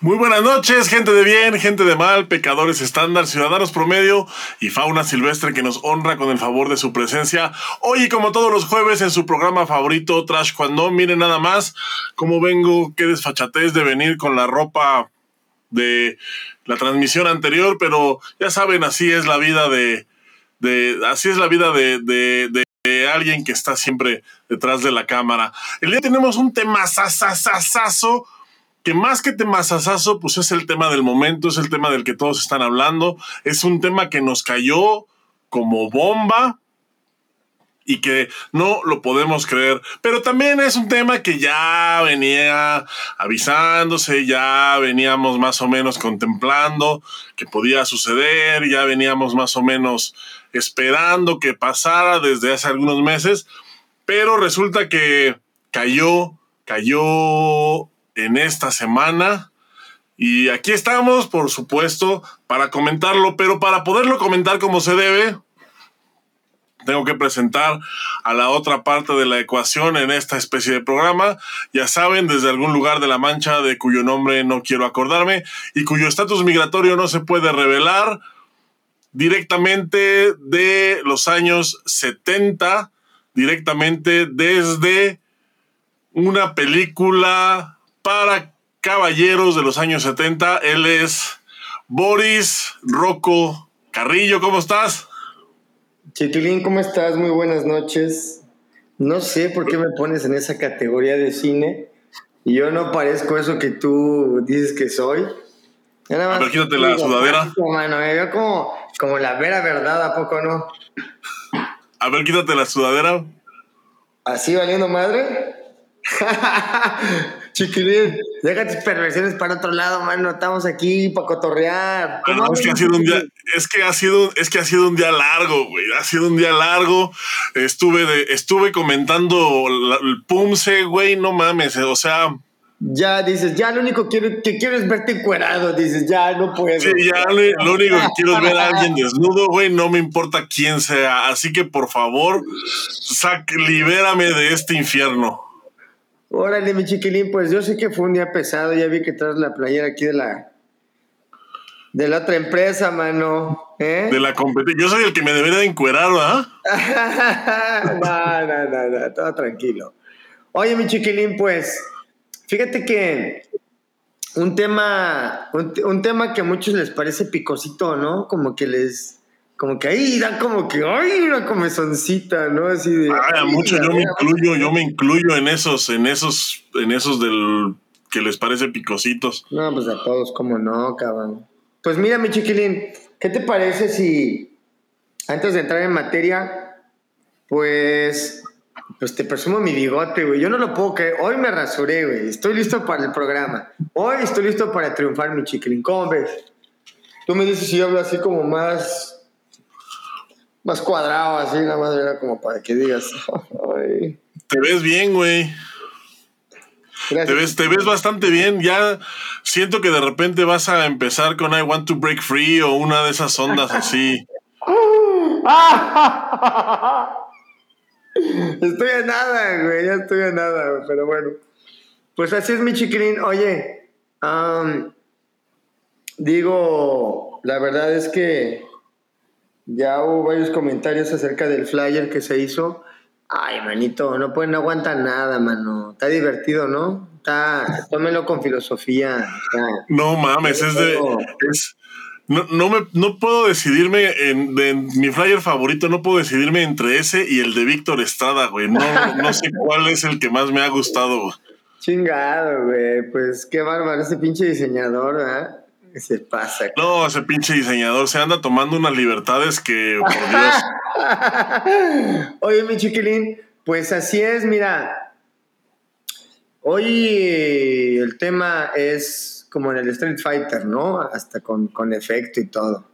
Muy buenas noches, gente de bien, gente de mal, pecadores estándar, ciudadanos promedio y fauna silvestre que nos honra con el favor de su presencia. Hoy, como todos los jueves, en su programa favorito, Trash Cuando, miren nada más cómo vengo, qué desfachatez de venir con la ropa de la transmisión anterior, pero ya saben, así es la vida de, así es la vida de, de, de alguien que está siempre detrás de la cámara. El día tenemos un tema sasasasazo que más que temazazazo, pues es el tema del momento, es el tema del que todos están hablando, es un tema que nos cayó como bomba y que no lo podemos creer, pero también es un tema que ya venía avisándose, ya veníamos más o menos contemplando que podía suceder, ya veníamos más o menos esperando que pasara desde hace algunos meses, pero resulta que cayó, cayó en esta semana. Y aquí estamos, por supuesto, para comentarlo, pero para poderlo comentar como se debe, tengo que presentar a la otra parte de la ecuación en esta especie de programa. Ya saben, desde algún lugar de la mancha de cuyo nombre no quiero acordarme y cuyo estatus migratorio no se puede revelar, directamente de los años 70, directamente desde una película para caballeros de los años 70. Él es Boris Rocco Carrillo. ¿Cómo estás? Chiquilín, ¿cómo estás? Muy buenas noches. No sé por qué me pones en esa categoría de cine y yo no parezco eso que tú dices que soy. a ver, quítate la sudadera. Mano, me veo como, como la vera verdad, ¿a poco no? A ver, quítate la sudadera. ¿Así valiendo madre? Chiquilín, deja tus perversiones para otro lado, mano. Estamos aquí para cotorrear. es que ha sido un día, es que ha sido, es que ha sido un día largo, güey. Ha sido un día largo. Estuve de, estuve comentando el Pumse, güey, no mames. O sea. Ya dices, ya lo único que quiero, es verte encuerado, dices, ya no puedo. Sí, ya lo, único que quiero es ver a alguien desnudo, güey, no me importa quién sea. Así que por favor, sac, libérame de este infierno. Órale, mi chiquilín, pues yo sé que fue un día pesado, ya vi que traes la playera aquí de la de la otra empresa, mano. ¿eh? De la competencia. Yo soy el que me debería de encuerar, ¿verdad? no, no, no, no, todo tranquilo. Oye, mi chiquilín, pues, fíjate que un tema, un tema que a muchos les parece picosito, ¿no? Como que les, como que ahí dan como que, ay, una comezoncita, ¿no? Así de. Ay, a muchos yo me incluyo, yo me incluyo en esos, en esos, en esos del que les parece picositos. No, pues a todos, como no, cabrón. Pues mira, mi chiquilín, ¿qué te parece si antes de entrar en materia, pues, pues te presumo mi bigote, güey. Yo no lo puedo creer. Hoy me rasuré, güey. Estoy listo para el programa. Hoy estoy listo para triunfar, mi chiquilín. ¿Cómo ves? Tú me dices si yo hablo así como más más cuadrado, así, nada más era como para que digas. Te ves bien, güey. Te ves, te ves bastante bien. Ya siento que de repente vas a empezar con I Want to Break Free o una de esas ondas así. estoy a nada, güey. Ya estoy a nada, pero bueno. Pues así es mi chiquilín. Oye, digo, la verdad es que ya hubo varios comentarios acerca del flyer que se hizo. Ay, manito, no pueden, no aguanta nada, mano. Está divertido, ¿no? Está, tómelo con filosofía. no mames, es de. no, no, me, no puedo decidirme en, de, mi flyer favorito, no puedo decidirme entre ese y el de Víctor Estrada, güey. No, no sé cuál es el que más me ha gustado. Chingado, güey. Pues qué bárbaro ese pinche diseñador, ¿verdad? Se pasa. No, ese pinche diseñador se anda tomando unas libertades que, por Dios. Oye, mi chiquilín, pues así es, mira. Hoy el tema es como en el Street Fighter, ¿no? Hasta con, con efecto y todo.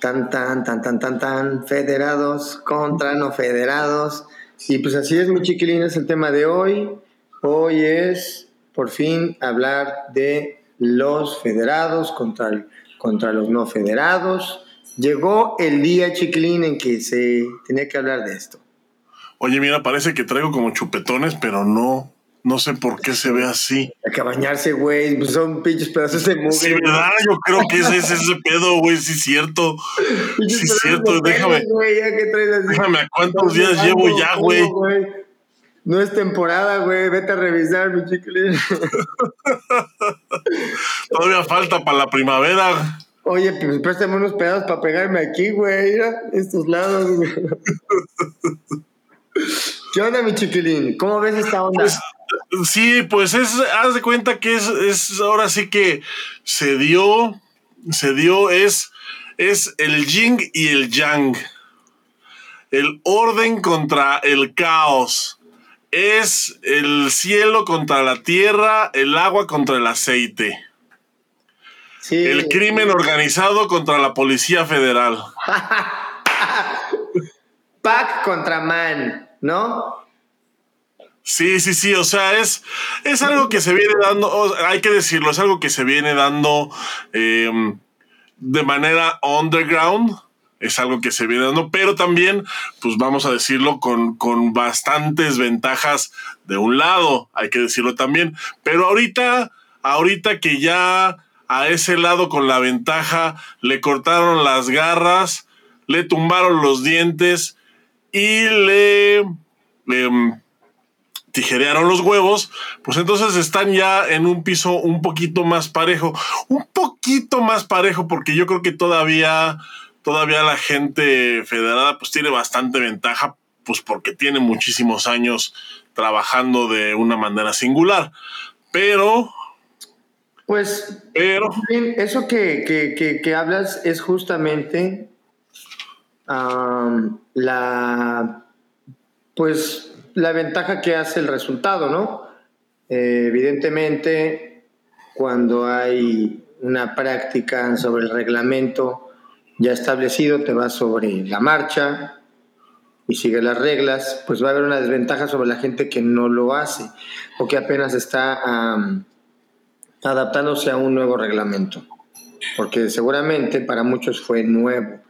Tan, tan, tan, tan, tan, tan, federados contra no federados. Y pues así es, mi chiquilín, es el tema de hoy. Hoy es, por fin, hablar de los federados contra, contra los no federados. Llegó el día, chiquilín, en que se tenía que hablar de esto. Oye, mira, parece que traigo como chupetones, pero no. No sé por qué se ve así. Hay que bañarse, güey. Pues son pinches pedazos de mugre. Sí, ¿verdad? Yo creo que ese es ese pedo, güey. Sí, es cierto. Sí, es cierto. Déjame. Déjame, ¿a cuántos días llevo ya, güey? No es temporada, güey. Vete a revisar, mi chiquilín. Todavía falta para la primavera. Oye, pues préstame unos pedazos para pegarme aquí, güey. Mira, estos lados, güey. ¿Qué onda, mi chiquilín? ¿Cómo ves esta onda? Pues, sí, pues es, haz de cuenta que es, es ahora sí que se dio, se dio, es, es el yin y el yang. El orden contra el caos es el cielo contra la tierra, el agua contra el aceite. El crimen organizado contra la Policía Federal. Pac contra man, ¿no? Sí, sí, sí, o sea, es, es algo que se viene dando, hay que decirlo, es algo que se viene dando em, de manera underground, es algo que se viene dando, pero también, pues vamos a decirlo, con, con bastantes ventajas de un lado, hay que decirlo también. Pero ahorita, ahorita que ya a ese lado con la ventaja le cortaron las garras, le tumbaron los dientes y le, em, tijerearon los huevos, pues entonces están ya en un piso un poquito más parejo, un poquito más parejo porque yo creo que todavía todavía la gente federada pues tiene bastante ventaja, pues porque tiene muchísimos años trabajando de una manera singular. Pero... Pues... Pero... Eso que, hablas es justamente la... Pues la ventaja que hace el resultado, ¿no? Eh, evidentemente, cuando hay una práctica sobre el reglamento, ya establecido, te vas sobre la marcha y sigue las reglas, pues va a haber una desventaja sobre la gente que no lo hace o que apenas está adaptándose a un nuevo reglamento, porque seguramente para muchos fue nuevo.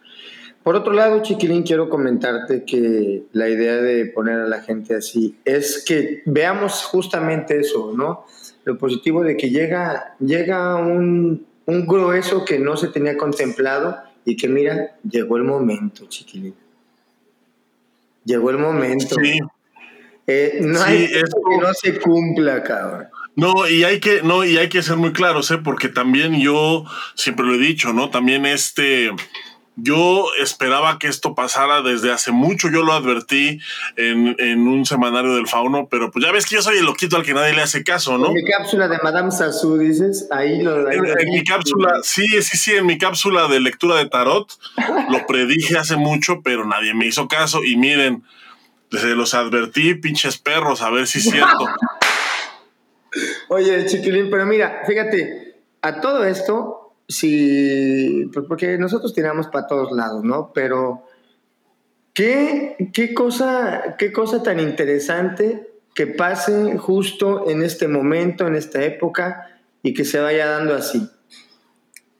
Por otro lado, Chiquilín, quiero comentarte que la idea de poner a la gente así es que veamos justamente eso, ¿no? Lo positivo de que llega, llega un, un grueso que no se tenía contemplado y que mira, llegó el momento, chiquilín. Llegó el momento. Sí. Eh, no hay que no se cumpla, cabrón. No, y hay que, no, y hay que ser muy claros, ¿eh? porque también yo siempre lo he dicho, ¿no? También este yo esperaba que esto pasara desde hace mucho, yo lo advertí en, un semanario del fauno, pero pues ya ves que yo soy el loquito al que nadie le hace caso, ¿no? En mi cápsula de Madame Sassou, dices, ahí lo... en, mi cápsula, sí, sí, sí, en mi cápsula de lectura de tarot, lo predije hace mucho, pero nadie me hizo caso y miren, se los advertí, pinches perros, a ver si es cierto. Oye, chiquilín, pero mira, fíjate, a todo esto Sí, pues porque nosotros tiramos para todos lados, ¿no? Pero ¿qué, qué, cosa, qué cosa tan interesante que pase justo en este momento, en esta época, y que se vaya dando así.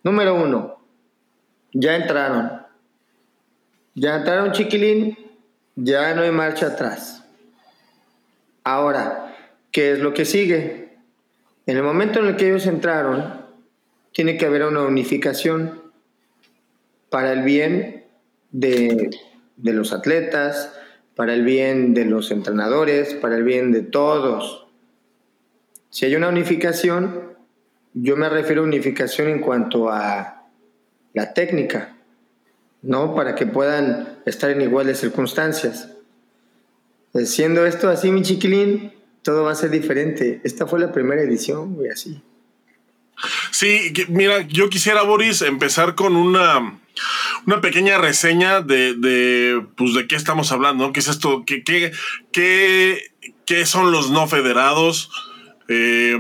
Número uno, ya entraron. Ya entraron chiquilín, ya no hay marcha atrás. Ahora, ¿qué es lo que sigue? En el momento en el que ellos entraron, tiene que haber una unificación para el bien de, los atletas, para el bien de los entrenadores, para el bien de todos. Si hay una unificación, yo me refiero a unificación en cuanto a la técnica, ¿no? Para que puedan estar en iguales circunstancias. Siendo esto así, mi chiquilín, todo va a ser diferente. Esta fue la primera edición, güey, así. Sí, mira, yo quisiera, Boris, empezar con una, una pequeña reseña de, de, pues, de qué estamos hablando, ¿Qué es esto? ¿Qué, qué, qué, son los no federados? Eh,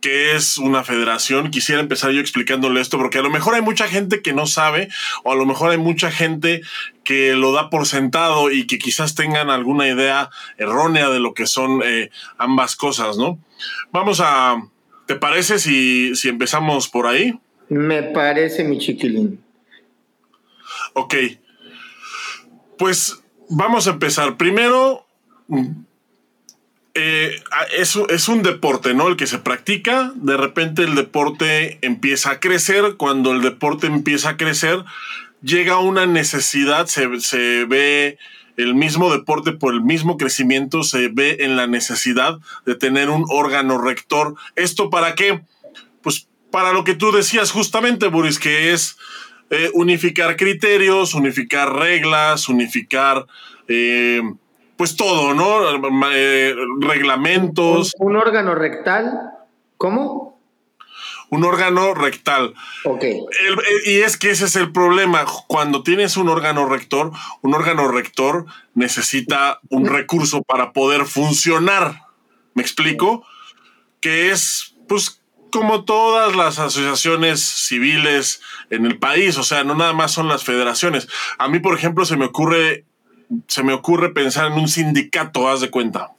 ¿Qué es una federación? Quisiera empezar yo explicándole esto, porque a lo mejor hay mucha gente que no sabe, o a lo mejor hay mucha gente que lo da por sentado y que quizás tengan alguna idea errónea de lo que son eh, ambas cosas, ¿no? Vamos a, ¿Te parece si, empezamos por ahí? Me parece, mi chiquilín. Ok. Pues vamos a empezar. Primero, eh, es, es, un deporte, ¿no? El que se practica, de repente el deporte empieza a crecer, cuando el deporte empieza a crecer, llega una necesidad, se, se ve el mismo deporte por el mismo crecimiento, se ve en la necesidad de tener un órgano rector. ¿Esto para qué? Pues para lo que tú decías justamente, Boris, que es eh, unificar criterios, unificar reglas, unificar... Eh, pues todo, ¿no? Eh, reglamentos. ¿Un, órgano rectal? ¿Cómo? Un órgano rectal. Ok. y es que ese es el problema. Cuando tienes un órgano rector, un órgano rector necesita un recurso para poder funcionar. ¿Me explico? Que es, pues, como todas las asociaciones civiles en el país, o sea, no nada más son las federaciones. A mí, por ejemplo, se me ocurre se me ocurre pensar en un sindicato, haz de cuenta.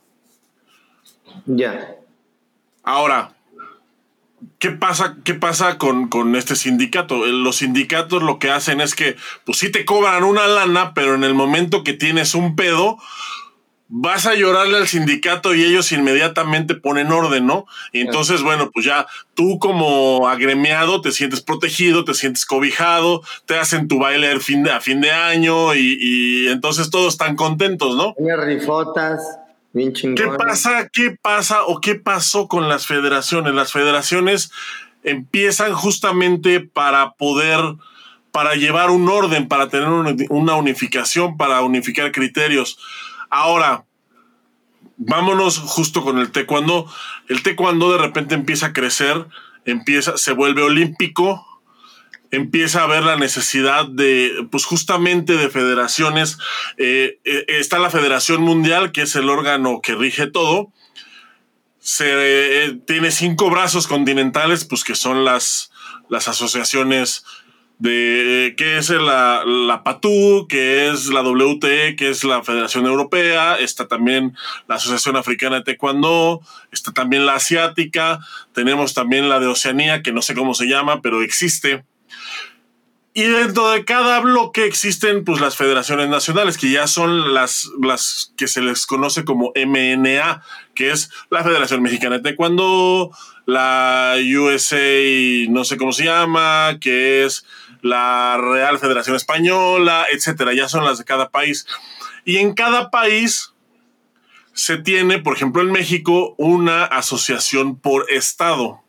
Ya. Ahora, ¿qué pasa, qué pasa con, con, este sindicato? Los sindicatos lo que hacen es que, pues sí te cobran una lana, pero en el momento que tienes un pedo, vas a llorarle al sindicato y ellos inmediatamente ponen orden, ¿no? Y entonces, bueno, pues ya tú como agremiado te sientes protegido, te sientes cobijado, te hacen tu baile a fin de, a fin de año y, entonces todos están contentos, ¿no? rifotas. Bien ¿Qué pasa? ¿Qué pasa o qué pasó con las federaciones? Las federaciones empiezan justamente para poder, para llevar un orden, para tener una unificación, para unificar criterios Ahora, vámonos justo con el taekwondo. El taekwondo de repente empieza a crecer, empieza, se vuelve olímpico, empieza a ver la necesidad de, pues justamente de federaciones. Eh, eh, está la Federación Mundial, que es el órgano que rige todo. Se, eh, tiene cinco brazos continentales, pues que son las, las asociaciones de qué es la, la PATU, qué es la WTE, que es la Federación Europea, está también la Asociación Africana de Taekwondo, está también la Asiática, tenemos también la de Oceanía, que no sé cómo se llama, pero existe. Y dentro de cada bloque existen pues las federaciones nacionales, que ya son las, las que se les conoce como MNA, que es la Federación Mexicana de Taekwondo, la USA, no sé cómo se llama, que es la Real Federación Española, etcétera. Ya son las de cada país. Y en cada país se tiene, por ejemplo, en México, una asociación por estado.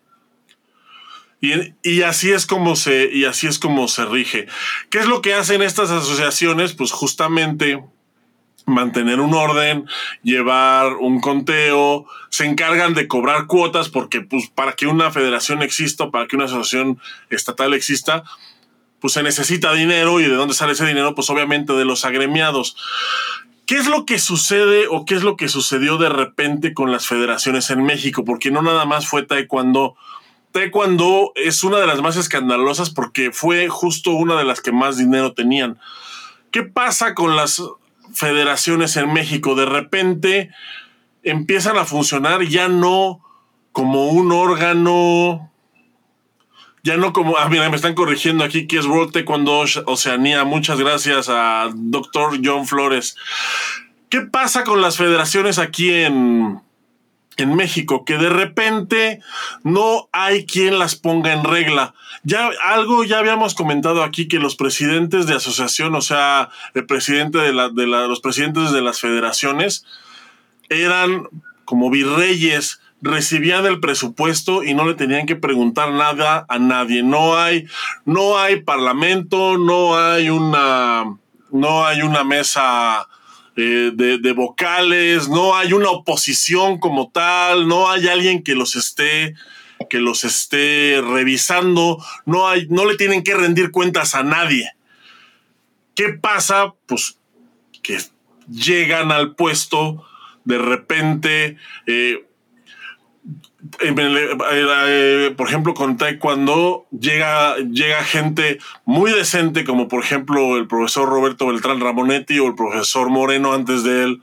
Y, así es como se, y así es como se rige. ¿Qué es lo que hacen estas asociaciones? Pues justamente mantener un orden, llevar un conteo, se encargan de cobrar cuotas porque pues para que una federación exista, para que una asociación estatal exista, pues se necesita dinero y de dónde sale ese dinero, pues obviamente de los agremiados. ¿Qué es lo que sucede o qué es lo que sucedió de repente con las federaciones en México? Porque no nada más fue taekwondo. Taekwondo es una de las más escandalosas porque fue justo una de las que más dinero tenían. ¿Qué pasa con las federaciones en México? De repente empiezan a funcionar ya no como un órgano ya no como, ah, mira, me están corrigiendo aquí que es World Taekwondo Oceanía. Muchas gracias a doctor John Flores. ¿Qué pasa con las federaciones aquí en, en México? Que de repente no hay quien las ponga en regla. Ya algo ya habíamos comentado aquí que los presidentes de asociación, o sea, el presidente de, la, los presidentes de las federaciones, eran como virreyes recibían el presupuesto y no le tenían que preguntar nada a nadie. No hay, no hay parlamento, no hay una, no hay una mesa de, vocales, no hay una oposición como tal, no hay alguien que los esté que los esté revisando, no hay, no le tienen que rendir cuentas a nadie. ¿Qué pasa? Pues que llegan al puesto de repente eh, por ejemplo, con Taekwondo llega, llega gente muy decente, como por ejemplo el profesor Roberto Beltrán Ramonetti o el profesor Moreno antes de él.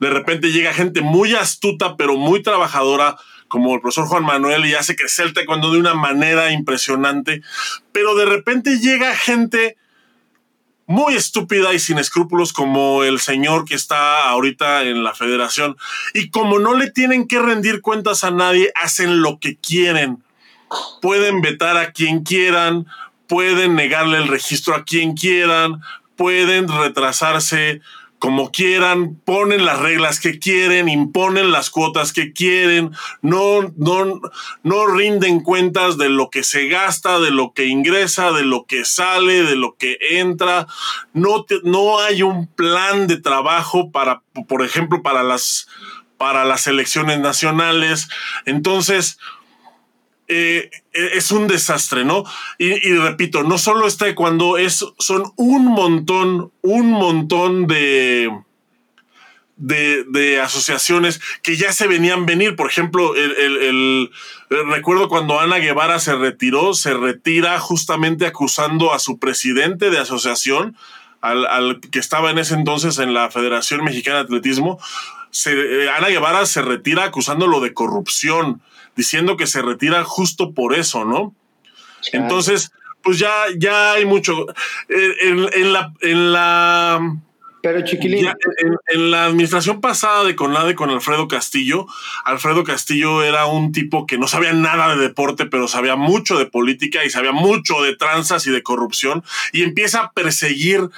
De repente llega gente muy astuta, pero muy trabajadora, como el profesor Juan Manuel, y hace crecer el Taekwondo de una manera impresionante. Pero de repente llega gente muy estúpida y sin escrúpulos como el señor que está ahorita en la federación. Y como no le tienen que rendir cuentas a nadie, hacen lo que quieren. Pueden vetar a quien quieran, pueden negarle el registro a quien quieran, pueden retrasarse como quieran, ponen las reglas que quieren, imponen las cuotas que quieren, no, no, no rinden cuentas de lo que se gasta, de lo que ingresa, de lo que sale, de lo que entra. No, no hay un plan de trabajo para, por ejemplo, para las, para las elecciones nacionales. Entonces, eh, es un desastre, ¿no? Y, repito, no solo está cuando es, son un montón, un montón de, de, asociaciones que ya se venían venir. Por ejemplo, el, recuerdo cuando Ana Guevara se retiró, se retira justamente acusando a su presidente de asociación, al, que estaba en ese entonces en la Federación Mexicana de Atletismo. Eh, Ana Guevara se retira acusándolo de corrupción diciendo que se retira justo por eso, ¿no? Entonces, pues ya, ya hay mucho. Eh, en, la, en la. Pero chiquilín. en, la administración pasada de Conade con Alfredo Castillo, Alfredo Castillo era un tipo que no sabía nada de deporte, pero sabía mucho de política y sabía mucho de tranzas y de corrupción, y empieza a perseguir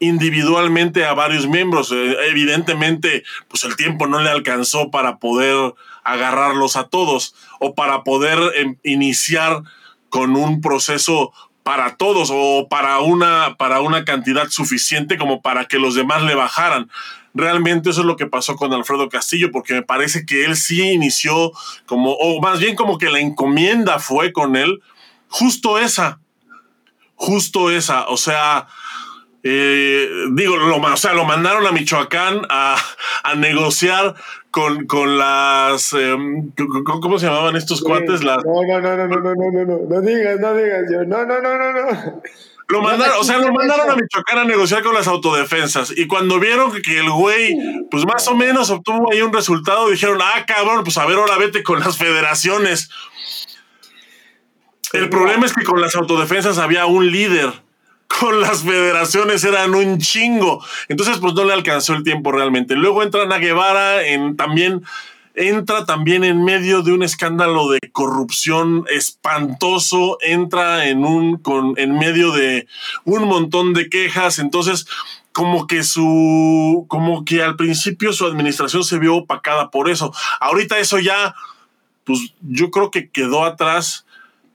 individualmente a varios miembros. Eh, evidentemente, pues el tiempo no le alcanzó para poder agarrarlos a todos o para poder em, iniciar con un proceso para todos o para una, para una cantidad suficiente como para que los demás le bajaran. Realmente eso es lo que pasó con Alfredo Castillo, porque me parece que él sí inició como, o más bien como que la encomienda fue con él, justo esa, justo esa, o sea, eh, digo, lo, o sea, lo mandaron a Michoacán a, a negociar con, con las. Em, ¿Cómo se llamaban estos cuates? Las... No, no, no, no, no, no, no, no, no digas, no digas, yo. No, no, no, no, no. Lo mandaron, o sea, lo mandaron a Michoacán a negociar con las autodefensas. Y cuando vieron que el güey, pues más o menos obtuvo ahí un resultado, dijeron, ah, cabrón, pues a ver, ahora vete con las federaciones. El problema es que con las autodefensas había un líder con las federaciones eran un chingo. Entonces, pues no le alcanzó el tiempo realmente. Luego entra Ana Guevara en también entra también en medio de un escándalo de corrupción espantoso, entra en un con en medio de un montón de quejas, entonces como que su como que al principio su administración se vio opacada por eso. Ahorita eso ya pues yo creo que quedó atrás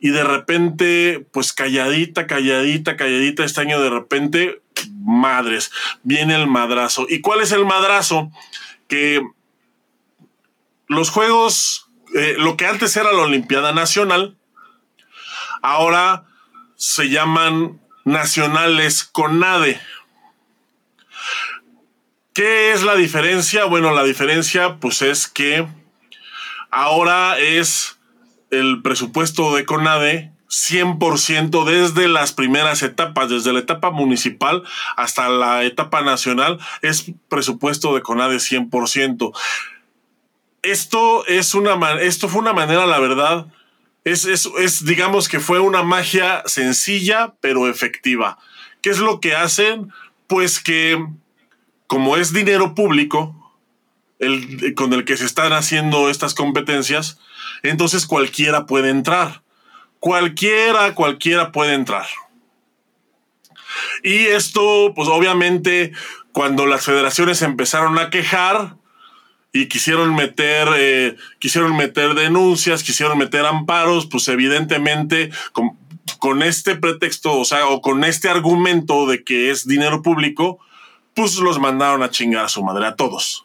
y de repente, pues calladita, calladita, calladita, este año de repente, madres, viene el madrazo. ¿Y cuál es el madrazo? Que los Juegos, eh, lo que antes era la Olimpiada Nacional, ahora se llaman nacionales con NADE. ¿Qué es la diferencia? Bueno, la diferencia pues es que ahora es el presupuesto de CONADE 100% desde las primeras etapas, desde la etapa municipal hasta la etapa nacional, es presupuesto de CONADE 100%. Esto, es una, esto fue una manera, la verdad, es, es, digamos que fue una magia sencilla pero efectiva. ¿Qué es lo que hacen? Pues que como es dinero público, el, con el que se están haciendo estas competencias, entonces cualquiera puede entrar. Cualquiera, cualquiera puede entrar. Y esto, pues obviamente, cuando las federaciones empezaron a quejar y quisieron meter, eh, quisieron meter denuncias, quisieron meter amparos, pues evidentemente con, con este pretexto, o sea, o con este argumento de que es dinero público, pues los mandaron a chingar a su madre, a todos.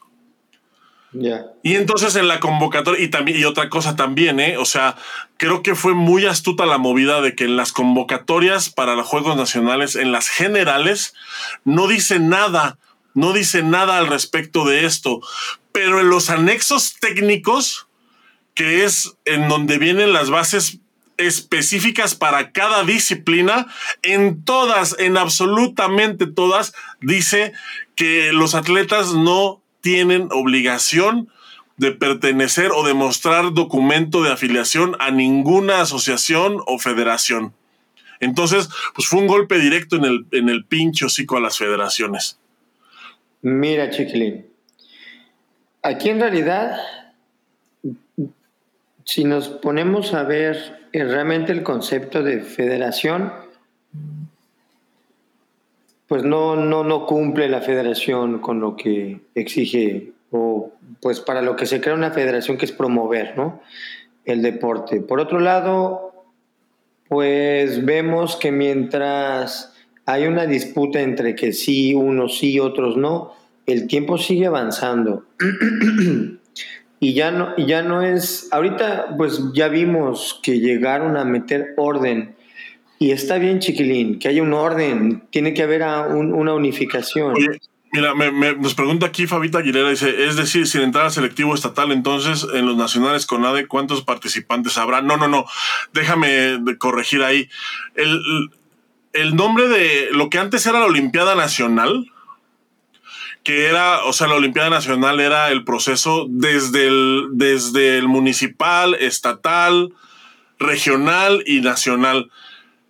Y entonces en la convocatoria, y también, y otra cosa también, ¿eh? O sea, creo que fue muy astuta la movida de que en las convocatorias para los Juegos Nacionales, en las generales, no dice nada, no dice nada al respecto de esto. Pero en los anexos técnicos, que es en donde vienen las bases específicas para cada disciplina, en todas, en absolutamente todas, dice que los atletas no tienen obligación de pertenecer o demostrar documento de afiliación a ninguna asociación o federación. Entonces, pues fue un golpe directo en el, en el pincho hocico a las federaciones. Mira, Chiquilín, aquí en realidad, si nos ponemos a ver eh, realmente el concepto de federación, pues no, no, no cumple la federación con lo que exige o pues para lo que se crea una federación que es promover, ¿no? El deporte. Por otro lado, pues vemos que mientras hay una disputa entre que sí, unos sí, otros no, el tiempo sigue avanzando. y ya no, ya no es, ahorita pues ya vimos que llegaron a meter orden. Y está bien, chiquilín, que haya un orden, tiene que haber una unificación. Mira, me, nos pregunta aquí Fabita Aguilera, dice, es decir, sin entrar al selectivo estatal, entonces en los nacionales con ADE, ¿cuántos participantes habrá? No, no, no, déjame corregir ahí. El, el nombre de lo que antes era la Olimpiada Nacional, que era, o sea, la Olimpiada Nacional era el proceso desde el, desde el municipal, estatal, regional y nacional.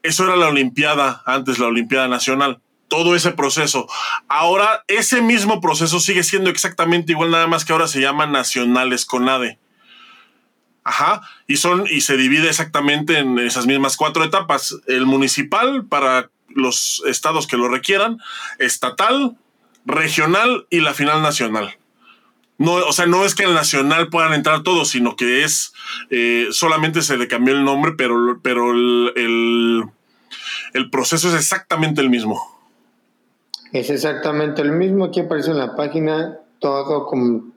Eso era la Olimpiada, antes la Olimpiada Nacional todo ese proceso. Ahora, ese mismo proceso sigue siendo exactamente igual, nada más que ahora se llama nacionales con ADE. Ajá, y son, y se divide exactamente en esas mismas cuatro etapas. El municipal para los estados que lo requieran, estatal, regional y la final nacional. No, o sea, no es que el nacional puedan entrar todos, sino que es eh, solamente se le cambió el nombre, pero, pero el, el proceso es exactamente el mismo. Es exactamente el mismo. Aquí aparece en la página todo como.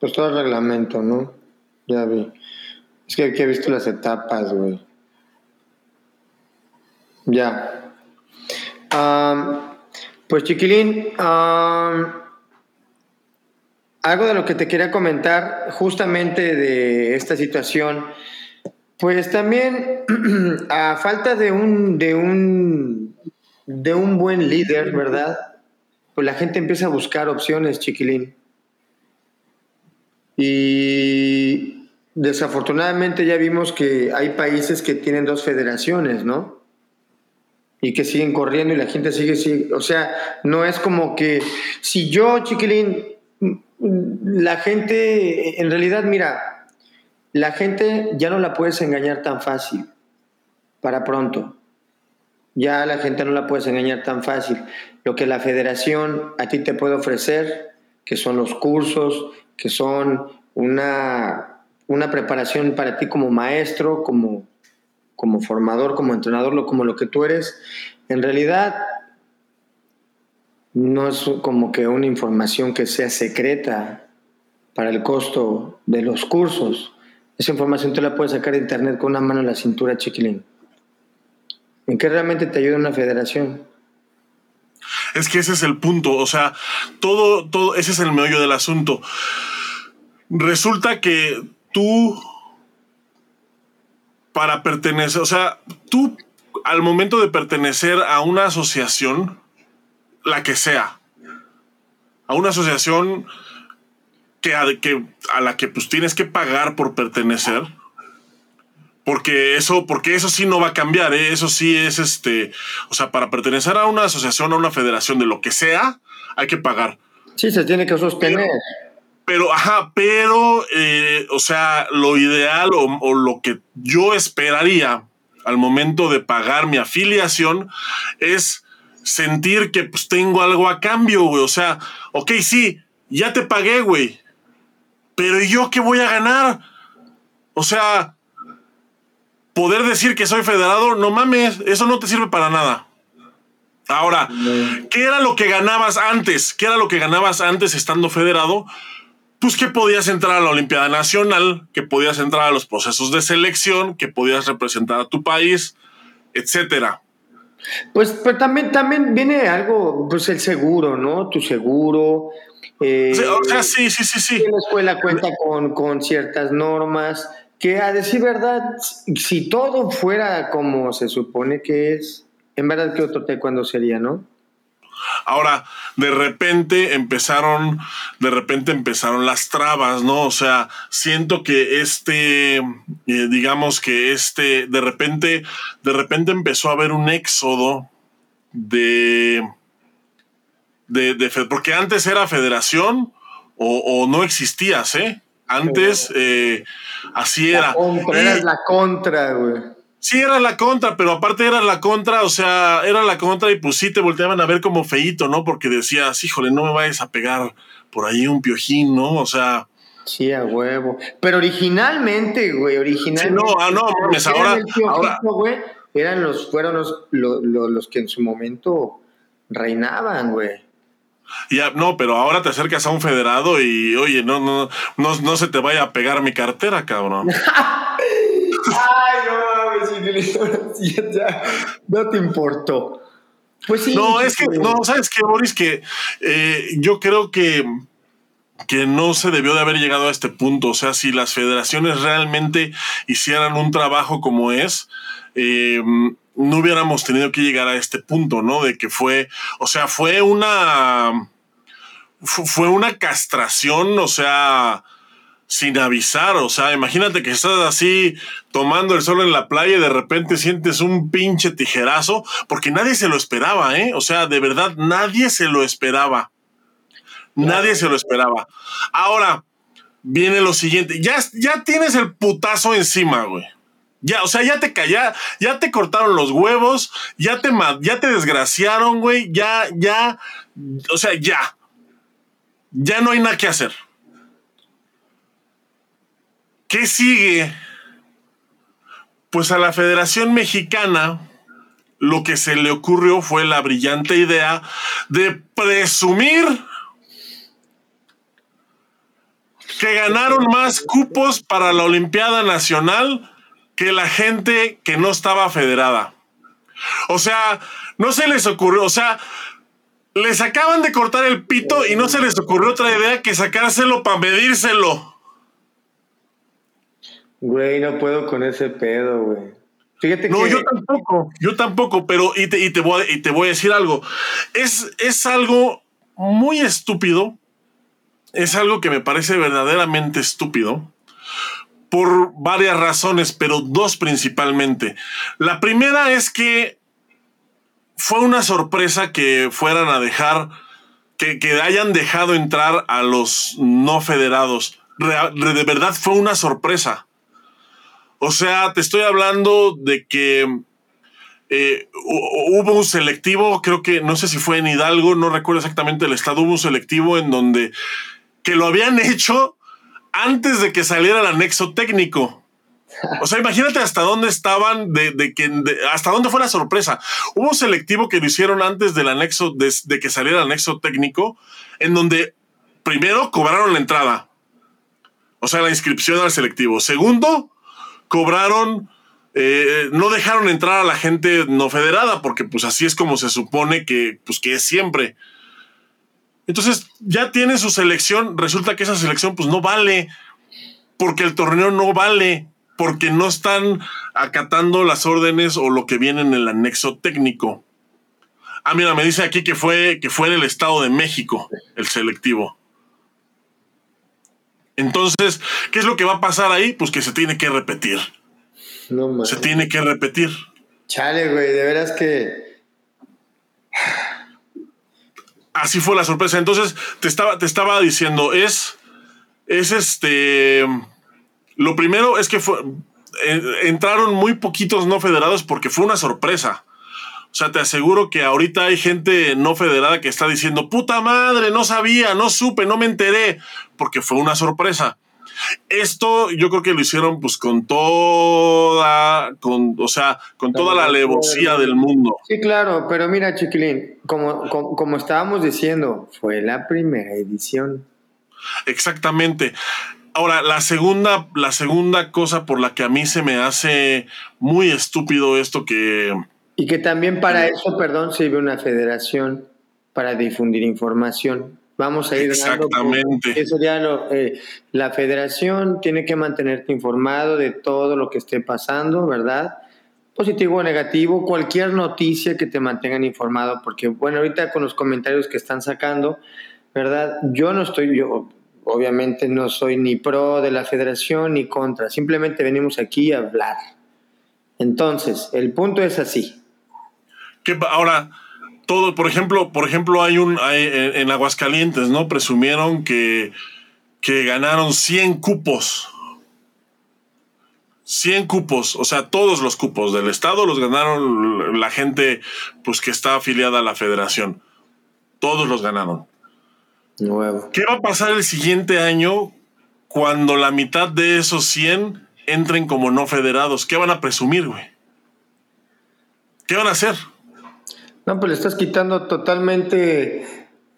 Pues todo el reglamento, ¿no? Ya vi. Es que aquí he visto las etapas, güey. Ya. pues chiquilín, algo de lo que te quería comentar justamente de esta situación, pues también a falta de un, de un de un buen líder, ¿verdad? Pues la gente empieza a buscar opciones, chiquilín. Y desafortunadamente ya vimos que hay países que tienen dos federaciones, ¿no? Y que siguen corriendo y la gente sigue, sigue, o sea, no es como que si yo, chiquilín, la gente, en realidad, mira, la gente ya no la puedes engañar tan fácil, para pronto ya la gente no la puedes engañar tan fácil. Lo que la federación a ti te puede ofrecer, que son los cursos, que son una, una preparación para ti como maestro, como, como formador, como entrenador, como lo que tú eres, en realidad no es como que una información que sea secreta para el costo de los cursos. Esa información tú la puedes sacar de internet con una mano en la cintura, chiquilín. ¿En qué realmente te ayuda una federación? Es que ese es el punto, o sea, todo, todo, ese es el meollo del asunto. Resulta que tú, para pertenecer, o sea, tú al momento de pertenecer a una asociación, la que sea, a una asociación que a, que, a la que pues tienes que pagar por pertenecer, porque eso, porque eso sí no va a cambiar, ¿eh? eso sí es este, o sea, para pertenecer a una asociación, a una federación de lo que sea, hay que pagar. Sí, se tiene que sostener. Pero, ajá, pero, eh, o sea, lo ideal o, o, lo que yo esperaría al momento de pagar mi afiliación es sentir que pues tengo algo a cambio, güey. O sea, ok, sí, ya te pagué, güey. Pero ¿yo qué voy a ganar? O sea, poder decir que soy federado, no mames, eso no te sirve para nada. Ahora, ¿qué era lo que ganabas antes? ¿Qué era lo que ganabas antes estando federado? Pues que podías entrar a la Olimpiada Nacional, que podías entrar a los procesos de selección, que podías representar a tu país, etcétera. Pues, pues también, también viene algo, pues el seguro, ¿no? Tu seguro. Eh, o sea, sí, sí, sí, sí. La escuela cuenta con, con ciertas normas que a decir verdad, si todo fuera como se supone que es, en verdad que otro taekwondo sería, ¿no? Ahora, de repente empezaron, de repente empezaron las trabas, ¿no? O sea, siento que este, eh, digamos que este, de repente, de repente empezó a haber un éxodo de, de, de porque antes era federación o, no existías, ¿eh? Antes, eh, así era. Contra, la contra, güey. Sí, era la contra, pero aparte era la contra, o sea, era la contra y pues sí te volteaban a ver como feíto, ¿no? Porque decías, híjole, no me vayas a pegar por ahí un piojín, ¿no? O sea. Sí, a huevo. Pero originalmente, güey, originalmente. no, ah, no, mames, ahora. ahora güey, eran los, fueron los, los, que en su momento reinaban, güey. Ya, no, pero ahora te acercas a un federado y, oye, no, no, no, no se te vaya a pegar mi cartera, cabrón. No mames, ya, no te importó. Pues sí. No, es que, no, ¿sabes qué, Boris? Que eh, yo creo que, que no se debió de haber llegado a este punto. O sea, si las federaciones realmente hicieran un trabajo como es, eh, no hubiéramos tenido que llegar a este punto, ¿no? De que fue, o sea, fue una, fue una castración, o sea, sin avisar. O sea, imagínate que estás así tomando el sol en la playa y de repente sientes un pinche tijerazo, porque nadie se lo esperaba, ¿eh? O sea, de verdad, nadie se lo esperaba. Nadie se lo esperaba. Ahora, viene lo siguiente. Ya, ya tienes el putazo encima, güey. Ya, o sea, ya te calla, ya te cortaron los huevos, ya te, ya te desgraciaron, güey, ya, ya, o sea, ya. Ya no hay nada que hacer. ¿Qué sigue? Pues a la Federación Mexicana lo que se le ocurrió fue la brillante idea de presumir que ganaron más cupos para la Olimpiada Nacional que la gente que no estaba federada. O sea, no se les ocurrió, o sea, les acaban de cortar el pito y no se les ocurrió otra idea que sacárselo para medírselo. Güey, no puedo con ese pedo, güey. Fíjate no, yo tampoco, yo tampoco, pero y te, y te, voy, y te voy a decir algo. Es, es algo muy estúpido. Es algo que me parece verdaderamente estúpido por varias razones, pero dos principalmente. La primera es que fue una sorpresa que fueran a dejar, que, que hayan dejado entrar a los no federados. de verdad fue una sorpresa. O sea, te estoy hablando de que eh, hubo un selectivo, creo que no sé si fue en Hidalgo, no recuerdo exactamente el estado, hubo un selectivo en donde que lo habían hecho antes de que saliera el anexo técnico. O sea, imagínate hasta dónde estaban, de, que, hasta dónde fue la sorpresa. Hubo un selectivo que lo hicieron antes del anexo, de, de que saliera el anexo técnico, en donde primero cobraron la entrada, o sea, la inscripción al selectivo. Segundo, cobraron, eh, no dejaron entrar a la gente no federada, porque pues así es como se supone que, pues, que es siempre. Entonces ya tiene su selección, resulta que esa selección pues no vale, porque el torneo no vale, porque no están acatando las órdenes o lo que viene en el anexo técnico. Ah, mira, me dice aquí que fue, que fue en el Estado de México el selectivo. Entonces, ¿qué es lo que va a pasar ahí? Pues que se tiene que repetir. No, se tiene que repetir. Chale, güey, de veras que. Así fue la sorpresa. Entonces, te estaba, te estaba diciendo, es. Es este. Lo primero es que fue, eh, entraron muy poquitos no federados porque fue una sorpresa. O sea, te aseguro que ahorita hay gente no federada que está diciendo, puta madre, no sabía, no supe, no me enteré, porque fue una sorpresa. Esto yo creo que lo hicieron pues con toda, con, o sea, con toda la alevosía del mundo. Sí, claro, pero mira, Chiquilín, como, como, como estábamos diciendo, fue la primera edición. Exactamente. Ahora, la segunda, la segunda cosa por la que a mí se me hace muy estúpido esto que, y que también para eso, perdón, sirve una federación para difundir información. Vamos a ir Exactamente. eso ya lo, eh, la federación tiene que mantenerte informado de todo lo que esté pasando, ¿verdad? positivo o negativo, cualquier noticia que te mantengan informado, porque bueno, ahorita con los comentarios que están sacando, ¿verdad? Yo no estoy, yo obviamente no soy ni pro de la federación ni contra, simplemente venimos aquí a hablar. Entonces, el punto es así. ¿Qué, ahora, todo, por ejemplo, por ejemplo, hay un, hay, en Aguascalientes, ¿no? Presumieron que, que ganaron 100 cupos 100 cupos, o sea, todos los cupos del Estado los ganaron la gente pues, que está afiliada a la federación. Todos los ganaron. Nuevo. ¿Qué va a pasar el siguiente año cuando la mitad de esos 100 entren como no federados? ¿Qué van a presumir, güey? ¿Qué van a hacer? No, pues le estás quitando totalmente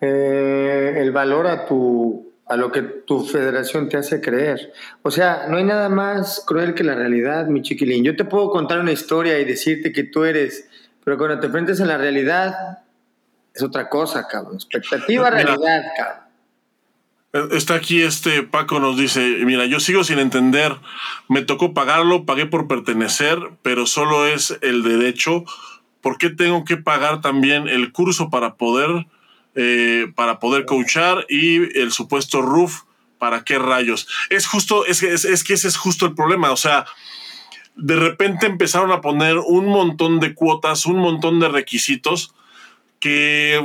eh, el valor a tu a lo que tu federación te hace creer. O sea, no hay nada más cruel que la realidad, mi chiquilín. Yo te puedo contar una historia y decirte que tú eres, pero cuando te enfrentes en la realidad, es otra cosa, cabrón. Expectativa, realidad, cabrón. Eh, está aquí este Paco nos dice, mira, yo sigo sin entender, me tocó pagarlo, pagué por pertenecer, pero solo es el derecho. ¿Por qué tengo que pagar también el curso para poder eh, para poder coachar y el supuesto roof, ¿para qué rayos? Es justo, es, es, es que ese es justo el problema, o sea, de repente empezaron a poner un montón de cuotas, un montón de requisitos que,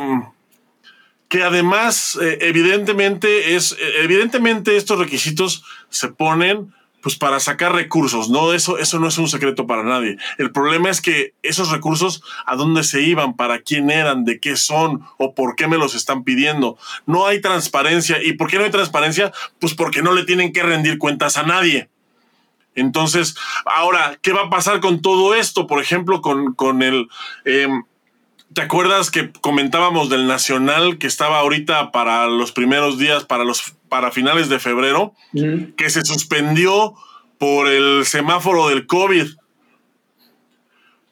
que además eh, evidentemente es, evidentemente estos requisitos se ponen pues para sacar recursos, ¿no? Eso, eso no es un secreto para nadie. El problema es que esos recursos, ¿a dónde se iban? ¿Para quién eran? ¿De qué son? ¿O por qué me los están pidiendo? No hay transparencia. ¿Y por qué no hay transparencia? Pues porque no le tienen que rendir cuentas a nadie. Entonces, ahora, ¿qué va a pasar con todo esto? Por ejemplo, con, con el... Em, ¿Te acuerdas que comentábamos del Nacional que estaba ahorita para los primeros días, para los para finales de febrero, que se suspendió por el semáforo del COVID?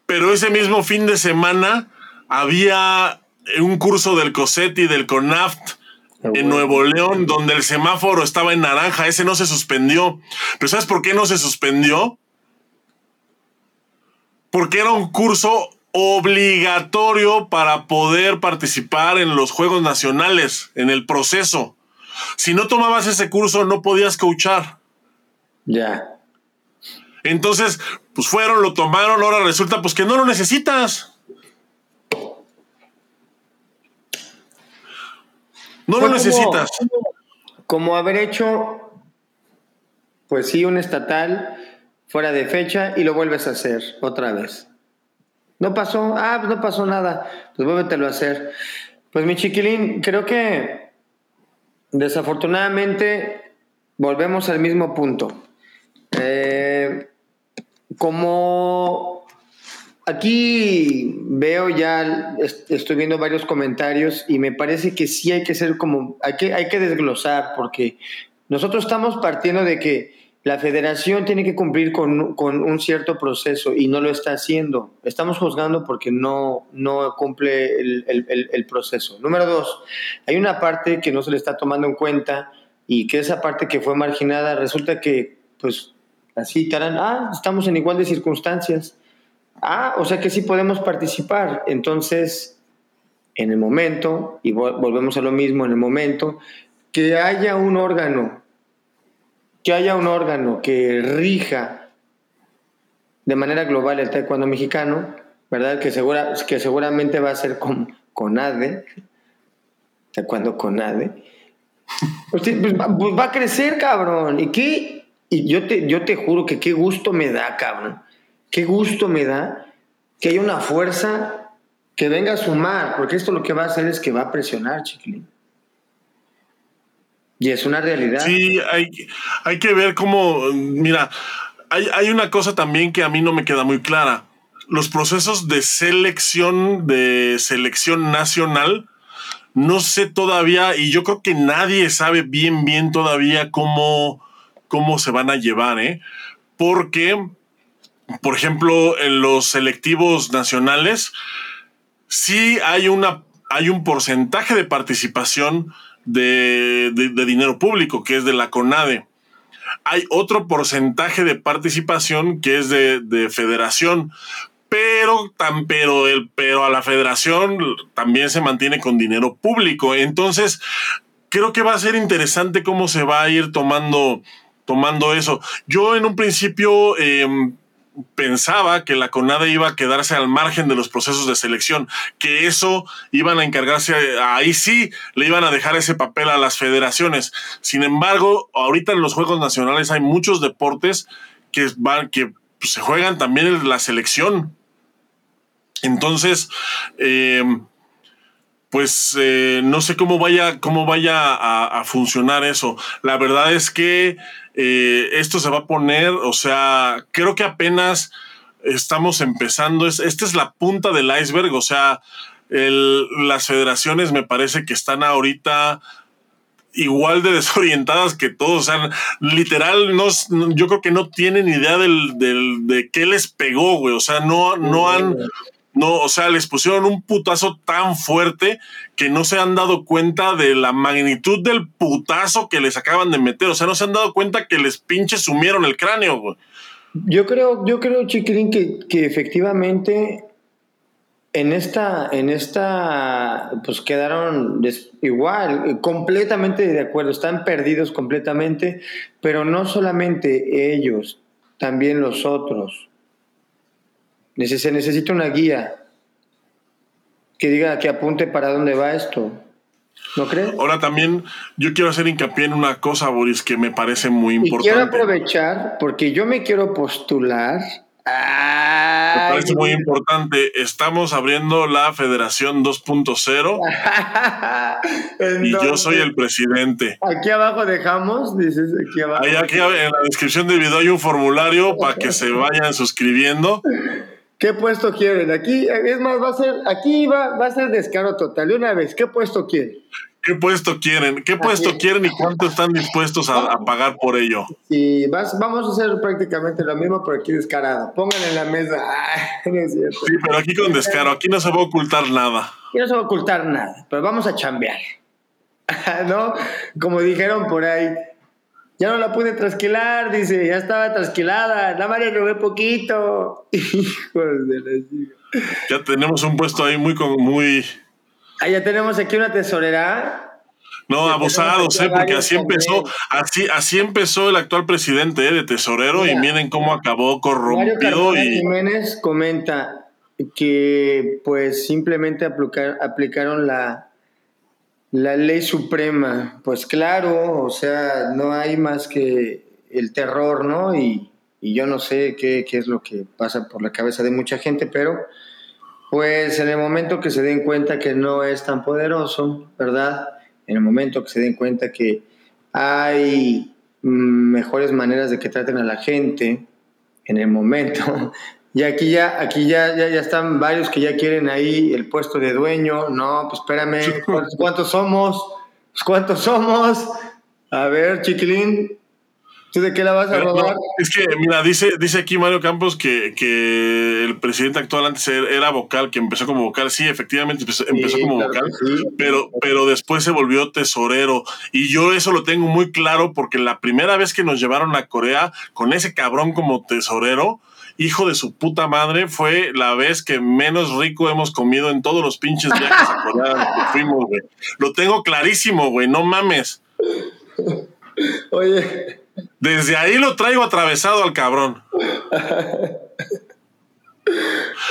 Pero ese mismo fin de semana había un curso del COSET y del CONAFT en Nuevo León, donde el semáforo estaba en naranja. Ese no se suspendió. Pero ¿sabes por qué no se suspendió? Porque era un curso obligatorio para poder participar en los Juegos Nacionales, en el proceso. Si no tomabas ese curso, no podías coachar. Ya. Entonces, pues fueron, lo tomaron, ahora resulta pues que no lo necesitas. No lo necesitas. como haber hecho, pues sí, un estatal fuera de fecha y lo vuelves a hacer otra vez. No pasó, ah, pues no pasó nada, pues vuélvetelo a hacer. Pues mi chiquilín, creo que desafortunadamente volvemos al mismo punto. Eh, como aquí veo ya, estoy viendo varios comentarios y me parece que sí hay que ser como, hay que, hay que desglosar porque nosotros estamos partiendo de que la federación tiene que cumplir con, un cierto proceso y no lo está haciendo. Estamos juzgando porque no, no cumple el, proceso. Número dos, hay una parte que no se le está tomando en cuenta y que esa parte que fue marginada resulta que, pues, así estarán, ah, estamos en igual de circunstancias. Ah, o sea que sí podemos participar. Entonces, en el momento, y volvemos a lo mismo, en el momento, que haya un órgano que haya un órgano que rija de manera global el taekwondo mexicano, ¿verdad? Que, segura, que seguramente va a ser con, con ADE, taekwondo con ADE, pues, pues, pues, va a crecer, cabrón. ¿Y qué? Y yo te, yo te juro que qué gusto me da, cabrón. Qué gusto me da que haya una fuerza que venga a sumar, porque esto lo que va a hacer es que va a presionar, chiquilín. Y es una realidad. Sí, hay, hay que ver cómo, mira, hay, hay una cosa también que a mí no me queda muy clara. Los procesos de selección, de selección nacional, no sé todavía, y yo creo que nadie sabe bien, bien todavía cómo, cómo se van a llevar, ¿eh? Porque, por ejemplo, en los selectivos nacionales, sí hay, una, hay un porcentaje de participación de, dinero público, que es de la CONADE. Hay otro porcentaje de participación que es de, federación, pero, tan, pero, el, pero a la federación también se mantiene con dinero público. Entonces, creo que va a ser interesante cómo se va a ir tomando, tomando eso. Yo en un principio em, pensaba que la CONADE iba a quedarse al margen de los procesos de selección, que eso iban a encargarse, ahí sí le iban a dejar ese papel a las federaciones. Sin embargo, ahorita en los Juegos Nacionales hay muchos deportes que van, que pues, se juegan también en la selección. Entonces, eh, pues eh, no sé cómo vaya, cómo vaya a, funcionar eso. La verdad es que eh, esto se va a poner, o sea, creo que apenas estamos empezando. esta es la punta del iceberg, o sea, las federaciones me parece que están ahorita igual de desorientadas que todos. O sea, literal, no, yo creo que no tienen idea del, del, de qué les pegó, güey. O sea, no, no han no, o sea, les pusieron un putazo tan fuerte que no se han dado cuenta de la magnitud del putazo que les acaban de meter. O sea, no se han dado cuenta que les pinche sumieron el cráneo, güey. Yo creo, yo creo, Chiquilín, que, que efectivamente en esta, en esta, pues quedaron igual, completamente de acuerdo, están perdidos completamente, pero no solamente ellos, también los otros se necesita una guía que diga, que apunte para dónde va esto. ¿No crees? Ahora también yo quiero hacer hincapié en una cosa, Boris, que me parece muy importante. Y quiero aprovechar, porque yo me quiero postular. me parece muy importante. Estamos abriendo la Federación 2.0 y yo soy el presidente. Aquí abajo dejamos, dices, aquí abajo. Ahí, aquí en la descripción del video hay un formulario para que se vayan suscribiendo. ¿Qué puesto quieren? Aquí, es más, va a ser, aquí va, va a ser descaro total. De una vez, ¿qué puesto quieren? ¿Qué puesto quieren? ¿Qué puesto quieren y cuánto están dispuestos a, pagar por ello? Sí, vas, vamos a hacer prácticamente lo mismo, pero aquí descarado. Pongan en la mesa. no es cierto. Sí, pero aquí con descaro, aquí no se va a ocultar nada. Aquí no se va a ocultar nada, pero vamos a chambear. ¿No? Como dijeron por ahí, ya no la pude trasquilar, dice, ya estaba trasquilada, nada más le robé poquito. Hijos de la Ya tenemos un puesto ahí muy muy. Ah, ya tenemos aquí una tesorera. No, abusados, ¿eh? Porque así empezó, así, así empezó el actual presidente ¿eh? de tesorero y miren cómo acabó corrompido. y Jiménez comenta que pues simplemente aplicaron la la ley suprema, pues claro, o sea, no hay más que el terror, ¿no? Y, yo no sé qué, qué, es lo que pasa por la cabeza de mucha gente, pero pues en el momento que se den cuenta que no es tan poderoso, ¿verdad? En el momento que se den cuenta que hay mejores maneras de que traten a la gente, en el momento y aquí ya, aquí ya, ya, ya, están varios que ya quieren ahí el puesto de dueño. No, pues espérame, ¿cuántos, somos? Pues, ¿Cuántos somos? A ver, chiquilín, ¿tú de qué la vas a robar? es que, mira, dice, dice aquí Mario Campos que, que, el presidente actual antes era vocal, que empezó como vocal. Sí, efectivamente empezó, como vocal, pero, pero después se volvió tesorero. Y yo eso lo tengo muy claro porque la primera vez que nos llevaron a Corea con ese cabrón como tesorero, hijo de su puta madre, fue la vez que menos rico hemos comido en todos los pinches viajes a Corea que fuimos, güey. Lo tengo clarísimo, güey, no mames. Oye. Desde ahí lo traigo atravesado al cabrón.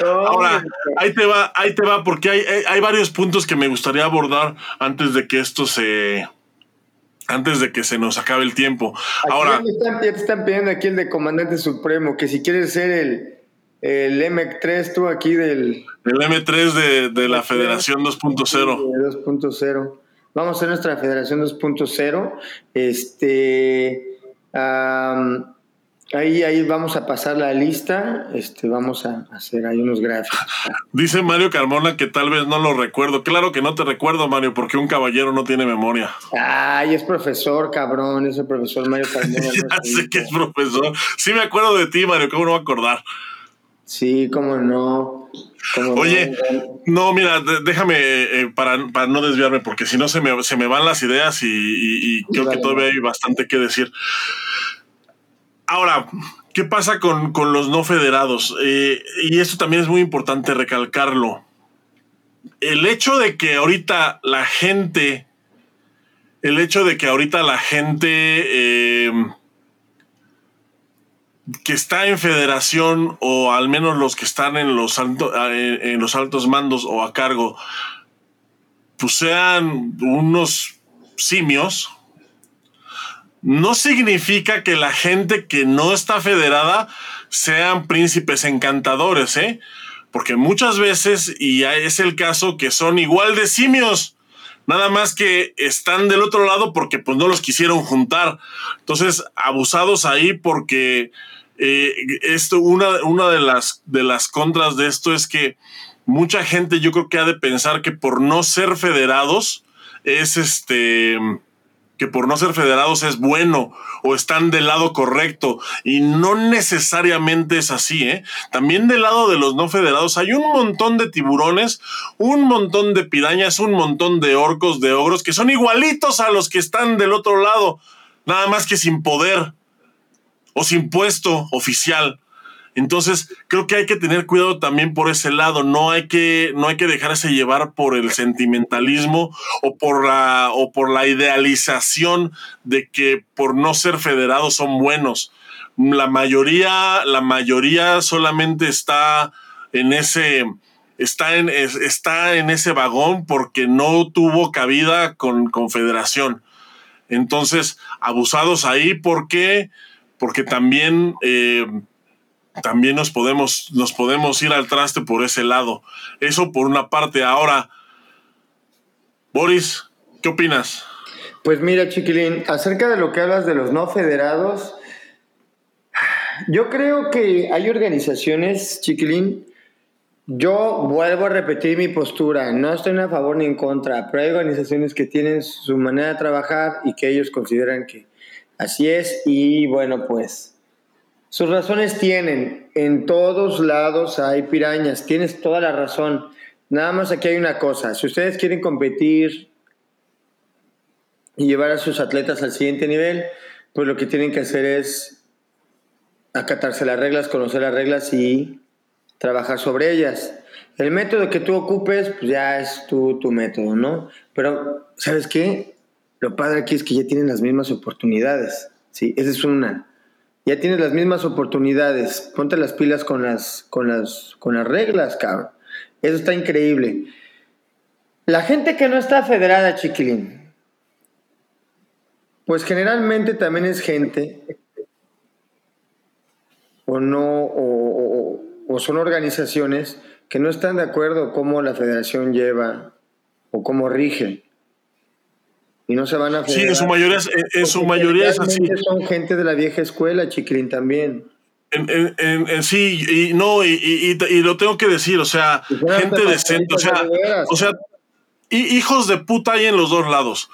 Ahora, ahí te va, ahí te va, porque hay, hay varios puntos que me gustaría abordar antes de que esto se, antes de que se nos acabe el tiempo. Ahora. Ya te, están, pidiendo aquí el de Comandante Supremo, que si quieres ser el, el M3, tú aquí del. El M3 de, de la Federación 2.0. 2.0. Vamos a hacer nuestra Federación 2.0. Este. Ahí, ahí vamos a pasar la lista, este, vamos a hacer ahí unos gráficos. Dice Mario Carmona que tal vez no lo recuerdo. Claro que no te recuerdo, Mario, porque un caballero no tiene memoria. Ay, es profesor, cabrón, es el profesor Mario Carmona. ya sé que es profesor. Sí me acuerdo de ti, Mario, ¿cómo no va a acordar? Sí, cómo no. Oye, no, mira, déjame eh, para, no desviarme, porque si no se me, se me van las ideas y, creo que todavía hay bastante que decir. Ahora, ¿Qué pasa con, los no federados? Eh, y esto también es muy importante recalcarlo. El hecho de que ahorita la gente, el hecho de que ahorita la gente eh, que está en federación o al menos los que están en los, en los altos mandos o a cargo, pues sean unos simios, no significa que la gente que no está federada sean príncipes encantadores, ¿eh? Porque muchas veces, y es el caso, que son igual de simios, nada más que están del otro lado porque pues no los quisieron juntar. Entonces, abusados ahí porque eh, esto, una, una de, las, de las contras de esto es que mucha gente yo creo que ha de pensar que por no ser federados es este que por no ser federados es bueno o están del lado correcto y no necesariamente es así, ¿eh? También del lado de los no federados hay un montón de tiburones, un montón de pirañas, un montón de orcos, de ogros que son igualitos a los que están del otro lado, nada más que sin poder o sin puesto oficial. Entonces, creo que hay que tener cuidado también por ese lado. No hay que, no hay que dejarse llevar por el sentimentalismo o por la, o por la idealización de que por no ser federados son buenos. La mayoría, la mayoría solamente está en ese, está en, está en ese vagón porque no tuvo cabida con confederación. Entonces, abusados ahí porque, porque también eh, también nos podemos, nos podemos ir al traste por ese lado. Eso por una parte. Ahora, Boris, ¿qué opinas? Pues mira, Chiquilín, acerca de lo que hablas de los no federados, yo creo que hay organizaciones, Chiquilín, yo vuelvo a repetir mi postura, no estoy a favor ni en contra, pero hay organizaciones que tienen su manera de trabajar y que ellos consideran que así es y bueno, pues sus razones tienen. En todos lados hay pirañas. Tienes toda la razón. Nada más aquí hay una cosa. Si ustedes quieren competir y llevar a sus atletas al siguiente nivel, pues lo que tienen que hacer es acatarse las reglas, conocer las reglas y trabajar sobre ellas. El método que tú ocupes, pues ya es tu, tu método, ¿no? Pero, ¿sabes qué? Lo padre aquí es que ya tienen las mismas oportunidades. Sí, esa es una ya tienes las mismas oportunidades. Ponte las pilas con las, con las, con las reglas, cabrón. Eso está increíble. La gente que no está federada, chiquilín, pues generalmente también es gente o no, o, o son organizaciones que no están de acuerdo cómo la federación lleva o cómo rige y no se van a Sí, en su mayoría, es, en, su mayoría es así. Son gente de la vieja escuela, Chiquilín también. En, en, sí, y no, y, y, lo tengo que decir, o sea, gente decente, o sea, o sea, hijos de puta hay en los dos lados.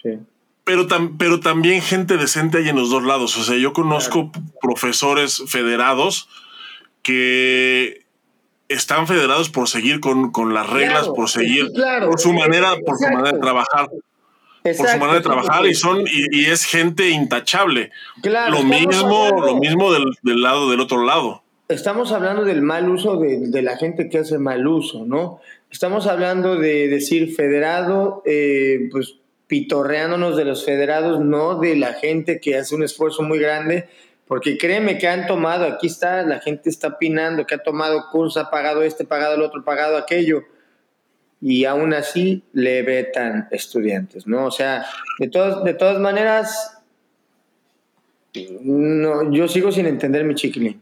Sí. Pero, pero también gente decente hay en los dos lados. O sea, yo conozco profesores federados que están federados por seguir con, con las reglas, por seguir por su manera, por su manera de trabajar por su manera de trabajar y son y, es gente intachable. lo mismo, lo mismo del, lado del otro lado. Estamos hablando del mal uso de, la gente que hace mal uso, ¿no? Estamos hablando de decir federado, eh, pues pitorreándonos de los federados, no de la gente que hace un esfuerzo muy grande, porque créeme que han tomado, aquí está, la gente está opinando, que ha tomado curso, ha pagado este, pagado el otro, pagado aquello y aún así le vetan estudiantes, ¿no? O sea, de, todas de todas maneras, no, yo sigo sin entender mi chiquilín.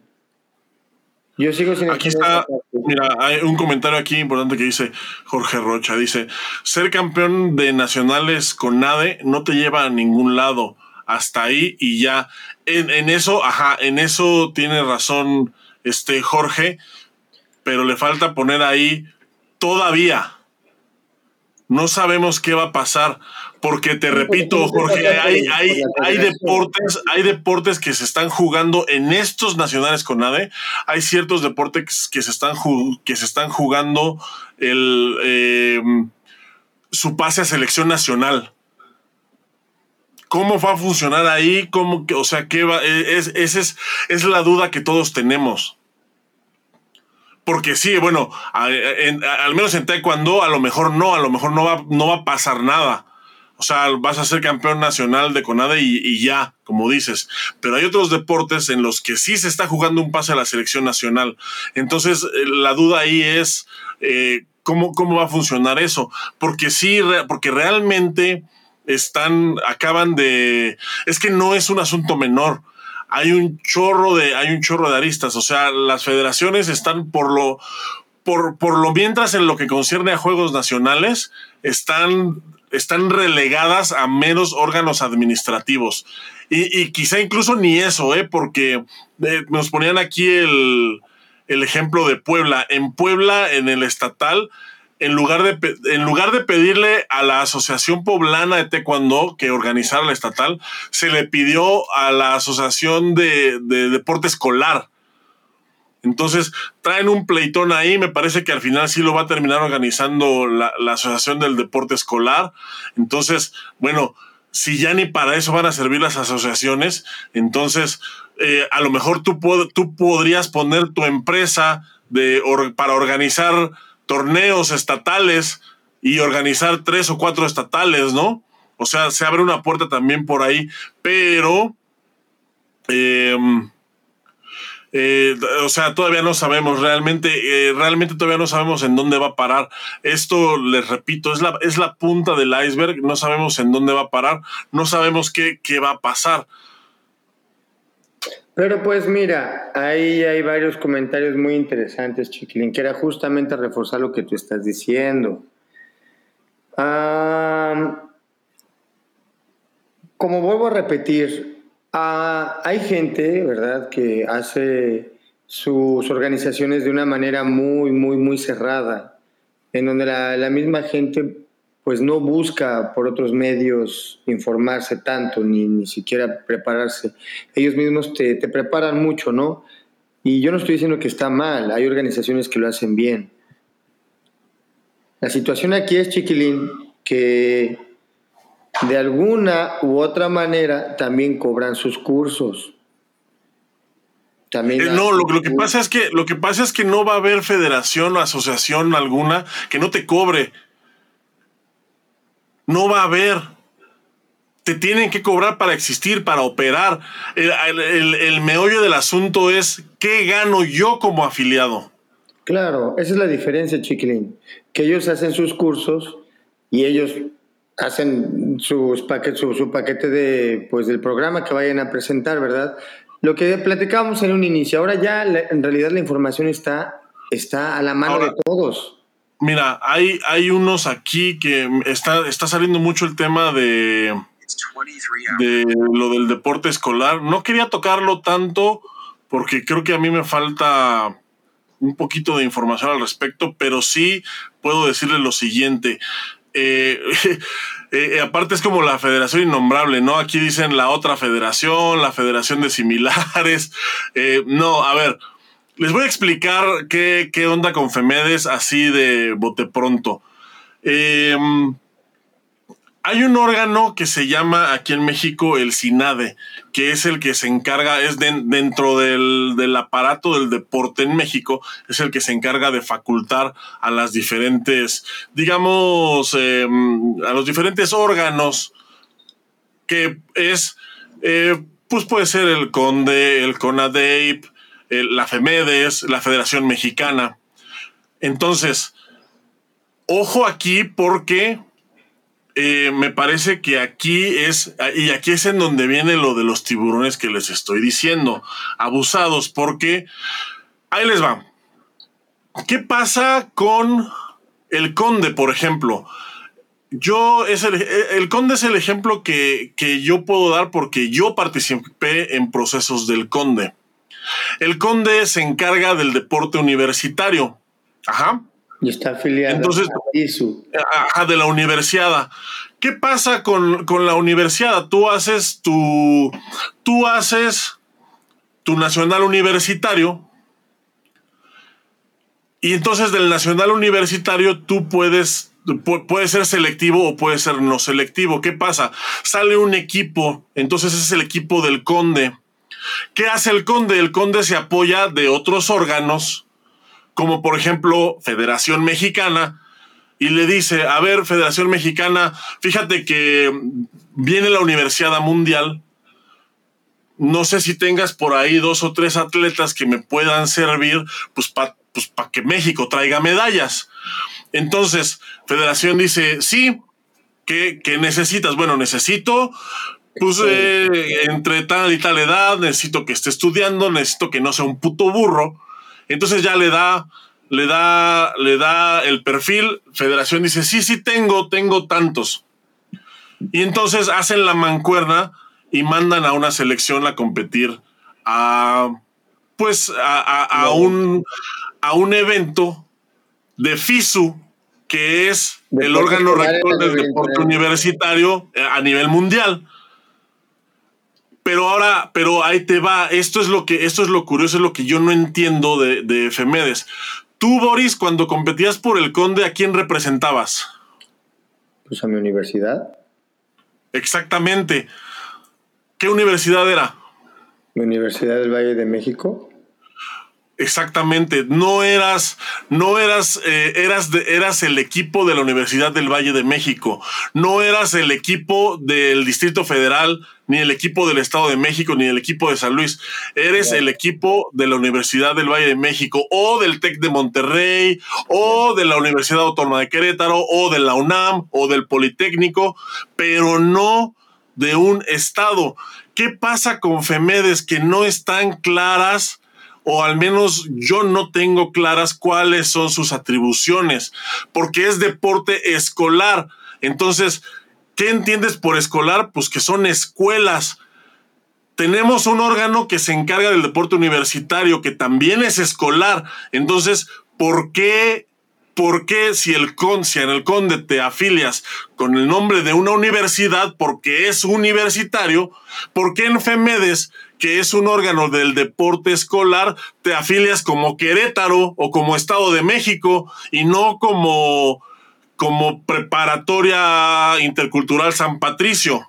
Yo sigo sin Aquí está, mira, hay un comentario aquí importante que dice Jorge Rocha, dice, ser campeón de nacionales con NADE no te lleva a ningún lado, hasta ahí y ya. En, en eso, ajá, en eso tiene razón este Jorge, pero le falta poner ahí todavía no sabemos qué va a pasar, porque te repito, Jorge, hay, hay, hay, deportes, hay deportes que se están jugando en estos nacionales con ADE, hay ciertos deportes que se están, que se están jugando el, em, su pase a selección nacional. ¿Cómo va a funcionar ahí? ¿Cómo que, o sea, qué va? E, es, esa es, es la duda que todos tenemos. Porque sí, bueno, al menos en Taekwondo, a lo mejor no, a lo mejor no va, no va a pasar nada. O sea, vas a ser campeón nacional de CONADE y, ya, como dices. Pero hay otros deportes en los que sí se está jugando un pase a la selección nacional. Entonces, eh, la duda ahí es eh, ¿cómo, cómo va a funcionar eso. Porque sí, porque realmente están, acaban de, es que no es un asunto menor. Hay un chorro de, hay un chorro de aristas. O sea, las federaciones están por lo, por, por lo mientras en lo que concierne a juegos nacionales, están, están relegadas a menos órganos administrativos. Y, quizá incluso ni eso, ¿eh? porque eh, nos ponían aquí el, el ejemplo de Puebla. En Puebla, en el estatal, en lugar de, en lugar de pedirle a la Asociación Poblana de Taekwondo que organizara la estatal, se le pidió a la Asociación de, Deporte Escolar. Entonces, traen un pleitón ahí, me parece que al final sí lo va a terminar organizando la, Asociación del Deporte Escolar. Entonces, bueno, si ya ni para eso van a servir las asociaciones, entonces eh, a lo mejor tú, tú podrías poner tu empresa de, para organizar torneos estatales y organizar tres o cuatro estatales, ¿no? O sea, se abre una puerta también por ahí, pero... Em, eh, o sea, todavía no sabemos realmente, eh, realmente todavía no sabemos en dónde va a parar. Esto, les repito, es la, es la punta del iceberg, no sabemos en dónde va a parar, no sabemos qué, qué va a pasar. Pero pues mira, ahí hay varios comentarios muy interesantes, Chiquilín, que era justamente reforzar lo que tú estás diciendo. como vuelvo a repetir, ah, hay gente, ¿verdad?, que hace sus organizaciones de una manera muy, muy, muy cerrada, en donde la, la misma gente pues no busca por otros medios informarse tanto, ni, ni siquiera prepararse. Ellos mismos te, te, preparan mucho, ¿no? Y yo no estoy diciendo que está mal, hay organizaciones que lo hacen bien. La situación aquí es, chiquilín, que de alguna u otra manera también cobran sus cursos. También eh, no, lo, lo, que pasa es que lo que pasa es que no va a haber federación o asociación alguna que no te cobre. No va a haber. Te tienen que cobrar para existir, para operar. El, meollo del asunto es qué gano yo como afiliado. Claro, esa es la diferencia, Chiquilín. Que ellos hacen sus cursos y ellos hacen sus paquetes, su, paquete de, pues, del programa que vayan a presentar, ¿verdad? Lo que platicábamos en un inicio, ahora ya en realidad la información está, está a la mano de todos. Mira, hay, hay unos aquí que está, está saliendo mucho el tema de, de lo del deporte escolar. No quería tocarlo tanto porque creo que a mí me falta un poquito de información al respecto, pero sí puedo decirle lo siguiente. Eh, eh, aparte es como la federación innombrable, ¿no? Aquí dicen la otra federación, la federación de similares. Eh, no, a ver, les voy a explicar qué, onda con Femedes así de bote pronto. Em, hay un órgano que se llama aquí en México el SINADE, que es el que se encarga, es dentro del, aparato del deporte en México, es el que se encarga de facultar a las diferentes, digamos, em, a los diferentes órganos, que es, eh, pues puede ser el CONDE, el CONADEIP, la FEMEDES, la Federación Mexicana. Entonces, ojo aquí porque eh, me parece que aquí es, y aquí es en donde viene lo de los tiburones que les estoy diciendo, abusados, porque ahí les va. ¿Qué pasa con el conde, por ejemplo? Yo, es el, el conde es el ejemplo que, que yo puedo dar porque yo participé en procesos del conde. El Conde se encarga del deporte universitario. Ajá. Y está afiliado Entonces, a Ajá, de la universidad. ¿Qué pasa con, la universidad? Tú haces tu. Tú haces tu nacional universitario. Y entonces del nacional universitario tú puedes puede ser selectivo o puede ser no selectivo. ¿Qué pasa? Sale un equipo, entonces es el equipo del conde. ¿Qué hace el conde? El conde se apoya de otros órganos, como por ejemplo Federación Mexicana, y le dice, a ver, Federación Mexicana, fíjate que viene la Universidad Mundial, no sé si tengas por ahí dos o tres atletas que me puedan servir, pues para pues, que México traiga medallas. Entonces, Federación dice, sí, ¿qué, necesitas? Bueno, necesito, pues, eh, entre tal y tal edad, necesito que esté estudiando, necesito que no sea un puto burro. Entonces ya le da, le da, le da el perfil. Federación dice, sí, sí tengo, tengo tantos. Y entonces hacen la mancuerna y mandan a una selección a competir a, pues, a, un, a un evento de FISU, que es el órgano rector del deporte universitario eh, a nivel mundial. Pero ahora, pero ahí te va. Esto es lo que, esto es lo curioso, es lo que yo no entiendo de, de Efemedes. Tú, Boris, cuando competías por el Conde, ¿a quién representabas? Pues a mi universidad. Exactamente. ¿Qué universidad era? Mi Universidad del Valle de México. Exactamente, no eras, no eras, eh, eras, eras el equipo de la Universidad del Valle de México, no eras el equipo del Distrito Federal, ni el equipo del Estado de México, ni el equipo de San Luis, eres el equipo de la Universidad del Valle de México, o del TEC de Monterrey, o de la Universidad Autónoma de Querétaro, o de la UNAM, o del Politécnico, pero no de un Estado. ¿Qué pasa con FEMEDES que no están claras? O al menos yo no tengo claras cuáles son sus atribuciones, porque es deporte escolar. Entonces, ¿qué entiendes por escolar? Pues que son escuelas. Tenemos un órgano que se encarga del deporte universitario, que también es escolar. Entonces, ¿por qué ¿por qué si, el con, si en el Conde te afilias con el nombre de una universidad porque es universitario, ¿por qué en FEMEDES, que es un órgano del deporte escolar, te afilias como Querétaro o como Estado de México y no como, como preparatoria intercultural San Patricio?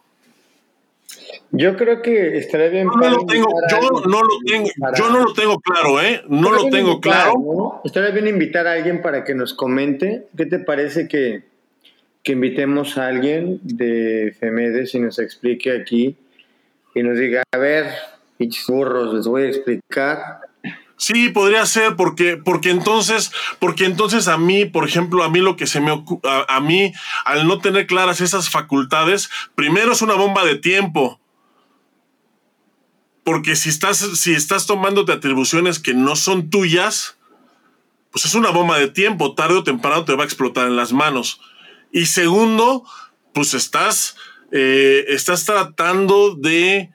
Yo creo que estaría bien. No lo tengo, yo no lo tengo, yo no lo tengo claro, ¿eh? No lo tengo claro. Estaría bien invitar a alguien para que nos comente. ¿Qué te parece que, que invitemos a alguien de FEMEDES y nos explique aquí y nos diga, a ver, pinches burros, les voy a explicar. Sí, podría ser, porque, porque entonces, porque entonces a mí, por ejemplo, a mí lo que se me ocurre, a mí, al no tener claras esas facultades, primero es una bomba de tiempo porque si estás, si estás tomándote atribuciones que no son tuyas, pues es una bomba de tiempo, tarde o temprano te va a explotar en las manos. Y segundo, pues estás, eh, estás tratando de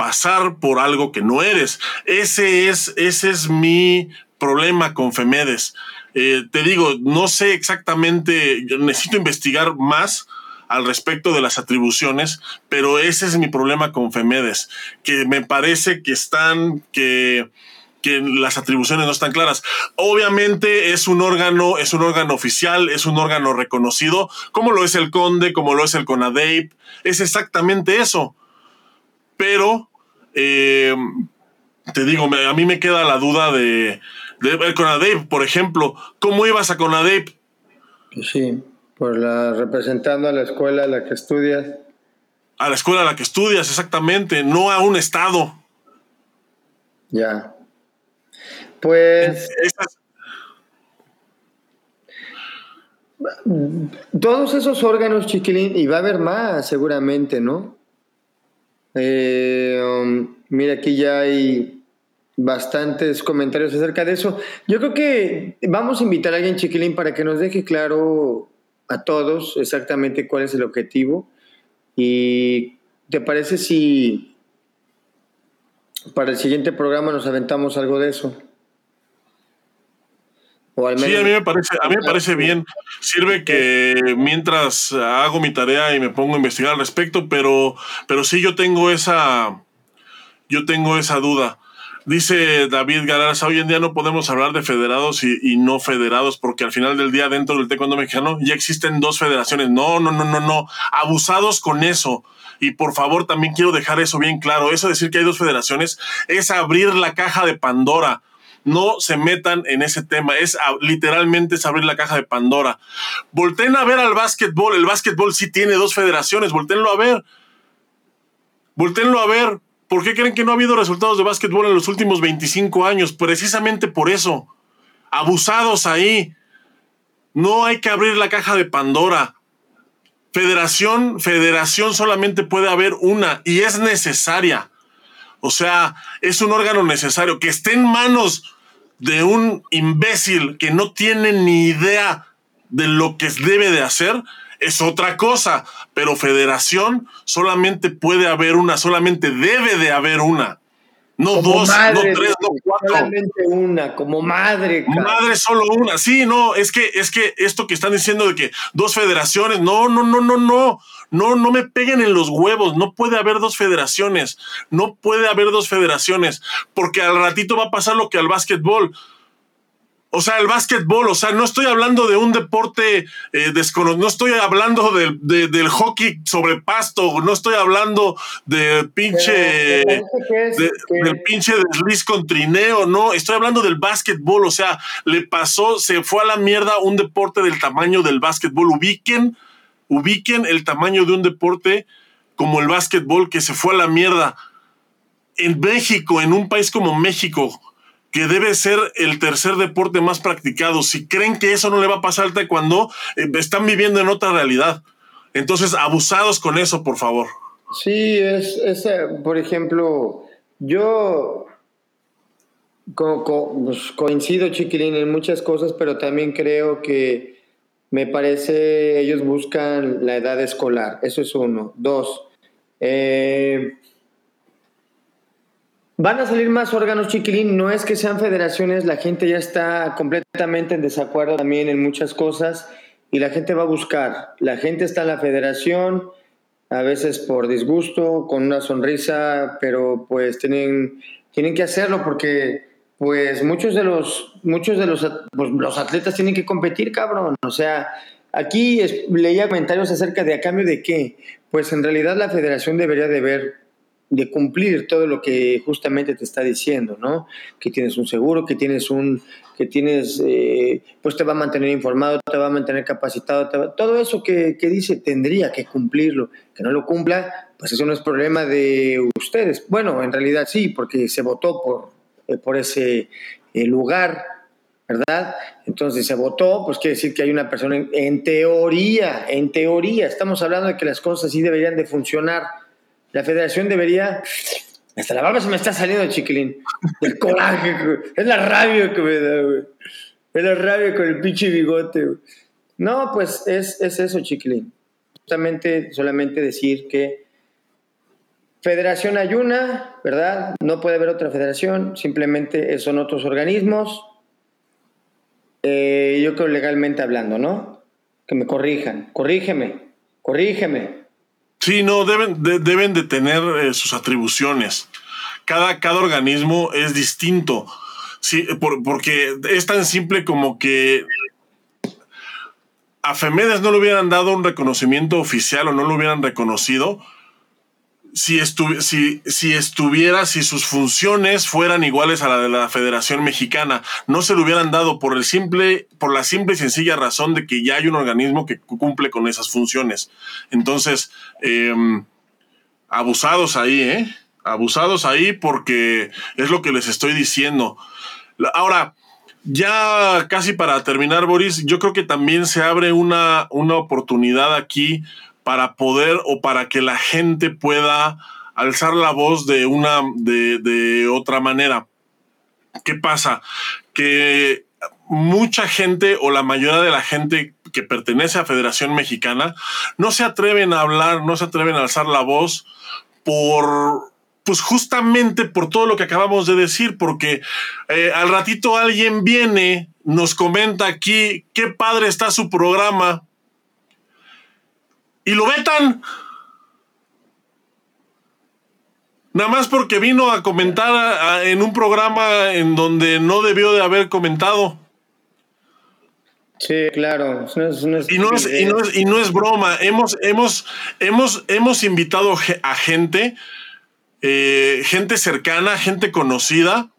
pasar por algo que no eres. Ese es, ese es mi problema con Femedes. Eh, te digo, no sé exactamente, necesito investigar más al respecto de las atribuciones, pero ese es mi problema con Femedes, que me parece que están, que, que las atribuciones no están claras. Obviamente es un órgano, es un órgano oficial, es un órgano reconocido, como lo es el Conde, como lo es el CONADEIP, es exactamente eso. Pero, eh, te digo, a mí me queda la duda de, de el CONADEIP, por ejemplo, ¿cómo ibas a CONADEIP? Pues sí. Por la representando a la escuela a la que estudias. A la escuela a la que estudias, exactamente, no a un estado. Ya. Pues. Todos esos órganos, chiquilín, y va a haber más seguramente, ¿no? Eh, um, mira, aquí ya hay bastantes comentarios acerca de eso. Yo creo que vamos a invitar a alguien, chiquilín, para que nos deje claro a todos exactamente cuál es el objetivo. ¿Y te parece si para el siguiente programa nos aventamos algo de eso? O al menos... Sí, a mí me parece, a mí me parece bien. Sirve que mientras hago mi tarea y me pongo a investigar al respecto, pero, pero sí yo tengo esa, yo tengo esa duda. Dice David Galarza, hoy en día no podemos hablar de federados y, no federados porque al final del día dentro del taekwondo mexicano ya existen dos federaciones. No, no, no, no, no. Abusados con eso. Y por favor también quiero dejar eso bien claro. Eso de decir que hay dos federaciones es abrir la caja de Pandora. No se metan en ese tema. Es literalmente abrir la caja de Pandora. Volten a ver al básquetbol. El básquetbol sí tiene dos federaciones. Voltenlo a ver. Voltenlo a ver ¿Por qué creen que no ha habido resultados de básquetbol en los últimos 25 años? Precisamente por eso. Abusados ahí. No hay que abrir la caja de Pandora. Federación, federación solamente puede haber una y es necesaria. O sea, es un órgano necesario que esté en manos de un imbécil que no tiene ni idea de lo que debe de hacer es otra cosa, pero federación solamente puede haber una, solamente debe de haber una. No dos, no tres, no cuatro. Solamente una, como madre. Madre solo una. Sí, no, es que, es que esto que están diciendo de que dos federaciones, no, no, no, no, no. No, no me peguen en los huevos. No puede haber dos federaciones. No puede haber dos federaciones. Porque al ratito va a pasar lo que al básquetbol o sea, el básquetbol, o sea, no estoy hablando de un deporte eh, desconocido, no estoy hablando del, del hockey sobre pasto, no estoy hablando de pinche, del pinche desliz con trineo, no, estoy hablando del básquetbol, o sea, le pasó, se fue a la mierda un deporte del tamaño del básquetbol, ubiquen, ubiquen el tamaño de un deporte como el básquetbol que se fue a la mierda. En México, en un país como México, que debe ser el tercer deporte más practicado. Si creen que eso no le va a pasar al taekwondo, eh, están viviendo en otra realidad. Entonces, abusados con eso, por favor. Sí, es, eh, por ejemplo, yo pues, coincido, Chiquilín, en muchas cosas, pero también creo que me parece ellos buscan la edad escolar. Eso es uno. Dos, eh, Van a salir más órganos, chiquilín. No es que sean federaciones, la gente ya está completamente en desacuerdo también en muchas cosas y la gente va a buscar. La gente está en la federación, a veces por disgusto, con una sonrisa, pero pues tienen, tienen que hacerlo porque pues muchos de los muchos de los, pues, los atletas tienen que competir, cabrón. O sea, aquí leía comentarios acerca de a cambio de qué. Pues en realidad la federación debería de ver de cumplir todo lo que justamente te está diciendo, ¿no? Que tienes un seguro, que tienes un, que tienes, eh, pues te va a mantener informado, te va a mantener capacitado, todo eso que, dice tendría que cumplirlo, que no lo cumpla, pues eso no es problema de ustedes. Bueno, en realidad sí, porque se votó por, por ese eh, lugar, ¿verdad? Entonces se votó, pues quiere decir que hay una persona, en, en teoría, en teoría, estamos hablando de que las cosas sí deberían de funcionar la federación debería. Hasta la barba se me está saliendo, chiquilín. El coraje, Es la rabia que me da, güey. Es la rabia con el pinche bigote, güey. No, pues es, es eso, chiquilín. Justamente, solamente decir que federación hay una, ¿verdad? No puede haber otra federación, simplemente son otros organismos. Eh, yo creo legalmente hablando, ¿no? Que me corrijan. Corrígeme, corrígeme. Sí, no, deben de, deben de tener eh, sus atribuciones. Cada, cada organismo es distinto. Sí, porque es tan simple como que a Femedes no le hubieran dado un reconocimiento oficial o no lo hubieran reconocido si, si, si, estuviera, si sus funciones fueran iguales a la de la Federación Mexicana, no se le hubieran dado por el simple, por la simple y sencilla razón de que ya hay un organismo que cumple con esas funciones. Entonces, em, abusados ahí, ¿eh? Abusados ahí porque es lo que les estoy diciendo. Ahora, ya casi para terminar, Boris, yo creo que también se abre una, una oportunidad aquí para poder o para que la gente pueda alzar la voz de una de, otra manera. ¿Qué pasa? Que mucha gente o la mayoría de la gente que pertenece a Federación Mexicana no se atreven a hablar, no se atreven a alzar la voz por pues justamente por todo lo que acabamos de decir, porque eh, al ratito alguien viene, nos comenta aquí, qué padre está su programa, y lo vetan. nada más porque vino a comentar en un programa en donde no debió de haber comentado. Sí, claro. y, no es, y, no es, broma. Hemos, hemos, hemos, hemos invitado a gente, eh, gente cercana, gente conocida,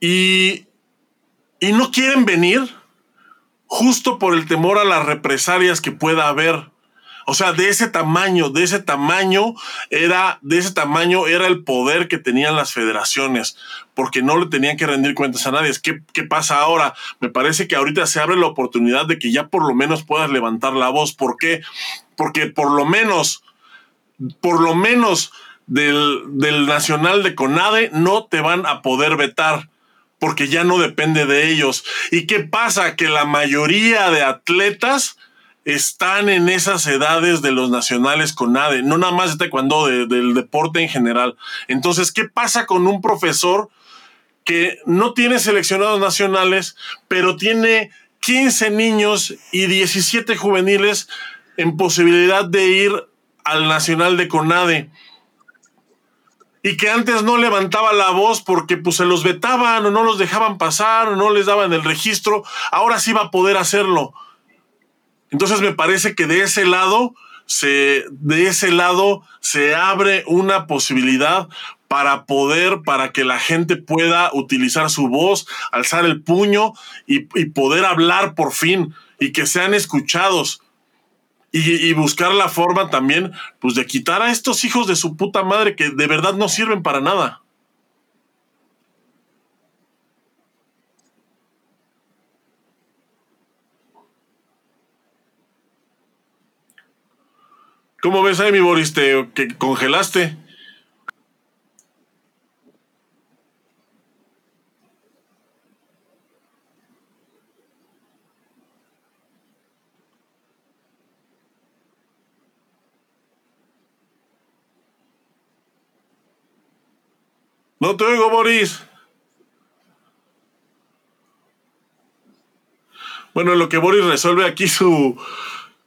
y, y no quieren venir justo por el temor a las represalias que pueda haber. O sea, de ese tamaño, de ese tamaño era, de ese tamaño era el poder que tenían las federaciones, porque no le tenían que rendir cuentas a nadie. ¿Qué, ¿Qué pasa ahora? Me parece que ahorita se abre la oportunidad de que ya por lo menos puedas levantar la voz. ¿Por qué? Porque por lo menos, por lo menos del, del Nacional de Conade no te van a poder vetar porque ya no depende de ellos. ¿Y qué pasa? Que la mayoría de atletas están en esas edades de los nacionales con ADE, no nada más de taekwondo, del deporte en general. Entonces, ¿qué pasa con un profesor que no tiene seleccionados nacionales, pero tiene 15 niños y 17 juveniles en posibilidad de ir al Nacional de CONADE? Y que antes no levantaba la voz porque pues se los vetaban o no los dejaban pasar o no les daban el registro, ahora sí va a poder hacerlo. Entonces me parece que de ese lado se, de ese lado se abre una posibilidad para poder, para que la gente pueda utilizar su voz, alzar el puño y, poder hablar por fin y que sean escuchados. Y, y, buscar la forma también, pues, de quitar a estos hijos de su puta madre que de verdad no sirven para nada. ¿Cómo ves ahí, mi Boris? ¿Te que congelaste? No te oigo, Boris. Bueno, lo que Boris resuelve aquí su,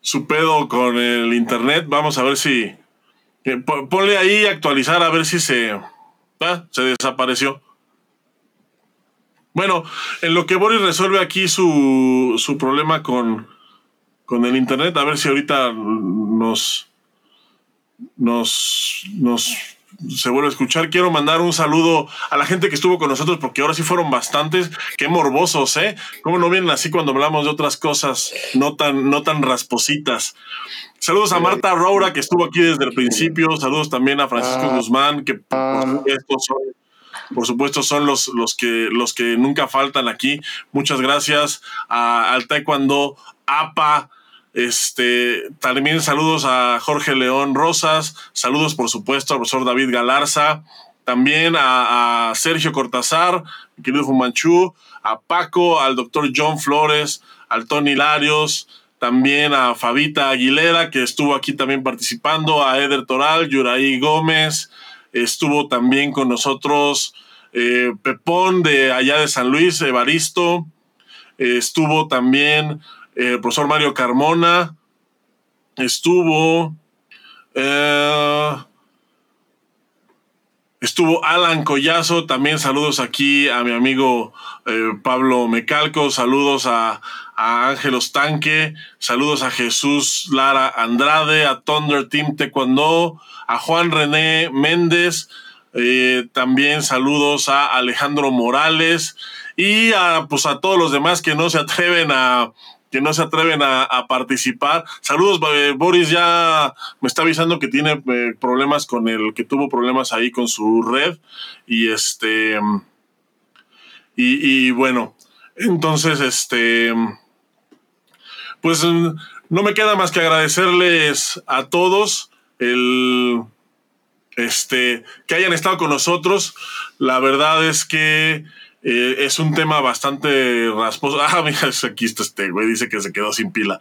su pedo con el internet. Vamos a ver si. Eh, ponle ahí actualizar a ver si se. Ah, se desapareció. Bueno, en lo que Boris resuelve aquí su, su problema con, con el internet, a ver si ahorita nos. nos. nos se vuelve a escuchar. Quiero mandar un saludo a la gente que estuvo con nosotros, porque ahora sí fueron bastantes. Qué morbosos, ¿eh? ¿Cómo no vienen así cuando hablamos de otras cosas no tan, no tan raspositas? Saludos a Marta Roura, que estuvo aquí desde el principio. Saludos también a Francisco ah, Guzmán, que por ah. supuesto son, por supuesto son los, los, que, los que nunca faltan aquí. Muchas gracias a, al Taekwondo, APA, este, también saludos a Jorge León Rosas, saludos por supuesto al profesor David Galarza, también a, Sergio Cortázar, mi querido Fumanchu, a Paco, al doctor John Flores, al Tony Larios, también a Fabita Aguilera, que estuvo aquí también participando, a Eder Toral, Yuraí Gómez, estuvo también con nosotros eh, Pepón de allá de San Luis, Evaristo, estuvo también el eh, profesor Mario Carmona, estuvo, eh, estuvo Alan Collazo, también saludos aquí a mi amigo eh, Pablo Mecalco, saludos a, a Ángelos Tanque, saludos a Jesús Lara Andrade, a Thunder Team Taekwondo, a Juan René Méndez, también saludos a Alejandro Morales y a, pues a todos los demás que no se atreven a, que no se atreven a, participar. Saludos, eh, Boris ya me está avisando que tiene eh, problemas con el, que tuvo problemas ahí con su red. Y este. Y, bueno, entonces, este. Pues no me queda más que agradecerles a todos el. Este, que hayan estado con nosotros. La verdad es que eh, es un tema bastante rasposo. Ah, mira, aquí está este güey, dice que se quedó sin pila.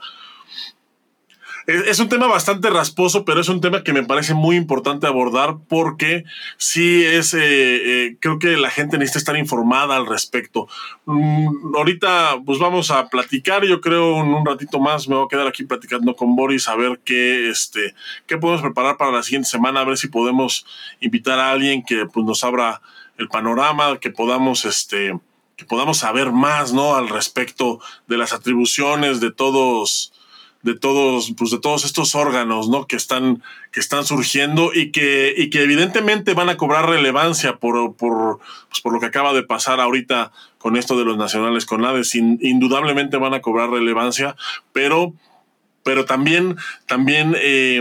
es, un tema bastante rasposo, pero es un tema que me parece muy importante abordar porque sí es, eh, eh, creo que la gente necesita estar informada al respecto. Mm, ahorita pues vamos a platicar, yo creo en un ratito más me voy a quedar aquí platicando con Boris a ver qué, este, qué podemos preparar para la siguiente semana, a ver si podemos invitar a alguien que pues, nos abra el panorama, que podamos, este, que podamos saber más, ¿no? Al respecto de las atribuciones de todos, de todos, pues de todos estos órganos, ¿no? Que están, que están surgiendo y que, y que evidentemente van a cobrar relevancia por, por, pues por lo que acaba de pasar ahorita con esto de los nacionales con ADES. indudablemente van a cobrar relevancia, pero, pero también, también, eh,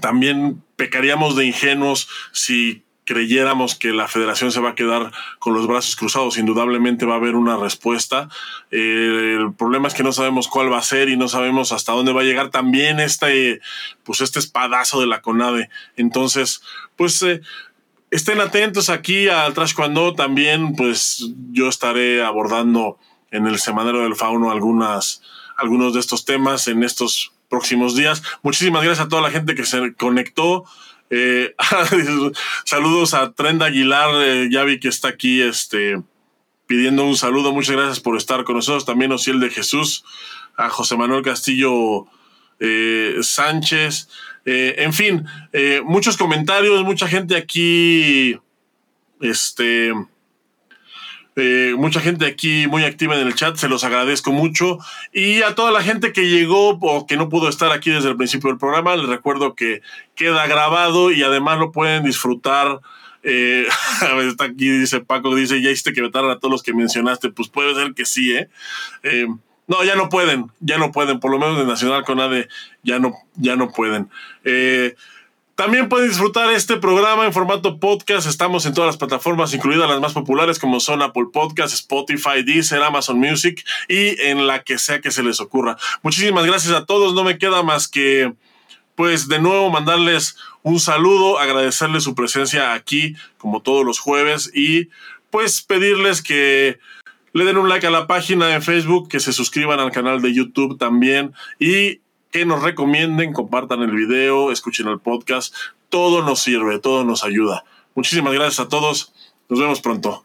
también pecaríamos de ingenuos si creyéramos que la federación se va a quedar con los brazos cruzados, indudablemente va a haber una respuesta. Eh, el problema es que no sabemos cuál va a ser y no sabemos hasta dónde va a llegar también este, pues este espadazo de la CONADE. Entonces, pues eh, estén atentos aquí al Trash Cuando también, pues yo estaré abordando en el Semanero del Fauno algunas, algunos de estos temas en estos próximos días. Muchísimas gracias a toda la gente que se conectó. Eh, saludos a Trenda Aguilar, eh, ya vi que está aquí este, pidiendo un saludo. Muchas gracias por estar con nosotros. También Ociel de Jesús, a José Manuel Castillo eh, Sánchez. en fin, muchos comentarios, mucha gente aquí. Este eh, mucha gente aquí muy activa en el chat, se los agradezco mucho. Y a toda la gente que llegó o que no pudo estar aquí desde el principio del programa, les recuerdo que queda grabado y además lo pueden disfrutar. Eh, está aquí, dice Paco, dice, ya hiciste que vetar a todos los que mencionaste. Pues puede ser que sí, ¿eh? ¿eh? no, ya no pueden, ya no pueden, por lo menos de Nacional con ADE ya no, ya no pueden. Eh, también pueden disfrutar este programa en formato podcast. Estamos en todas las plataformas, incluidas las más populares como son Apple Podcasts, Spotify, Deezer, Amazon Music y en la que sea que se les ocurra. Muchísimas gracias a todos. No me queda más que, pues, de nuevo mandarles un saludo, agradecerles su presencia aquí como todos los jueves y, pues, pedirles que le den un like a la página de Facebook, que se suscriban al canal de YouTube también y que nos recomienden, compartan el video, escuchen el podcast. Todo nos sirve, todo nos ayuda. Muchísimas gracias a todos. Nos vemos pronto.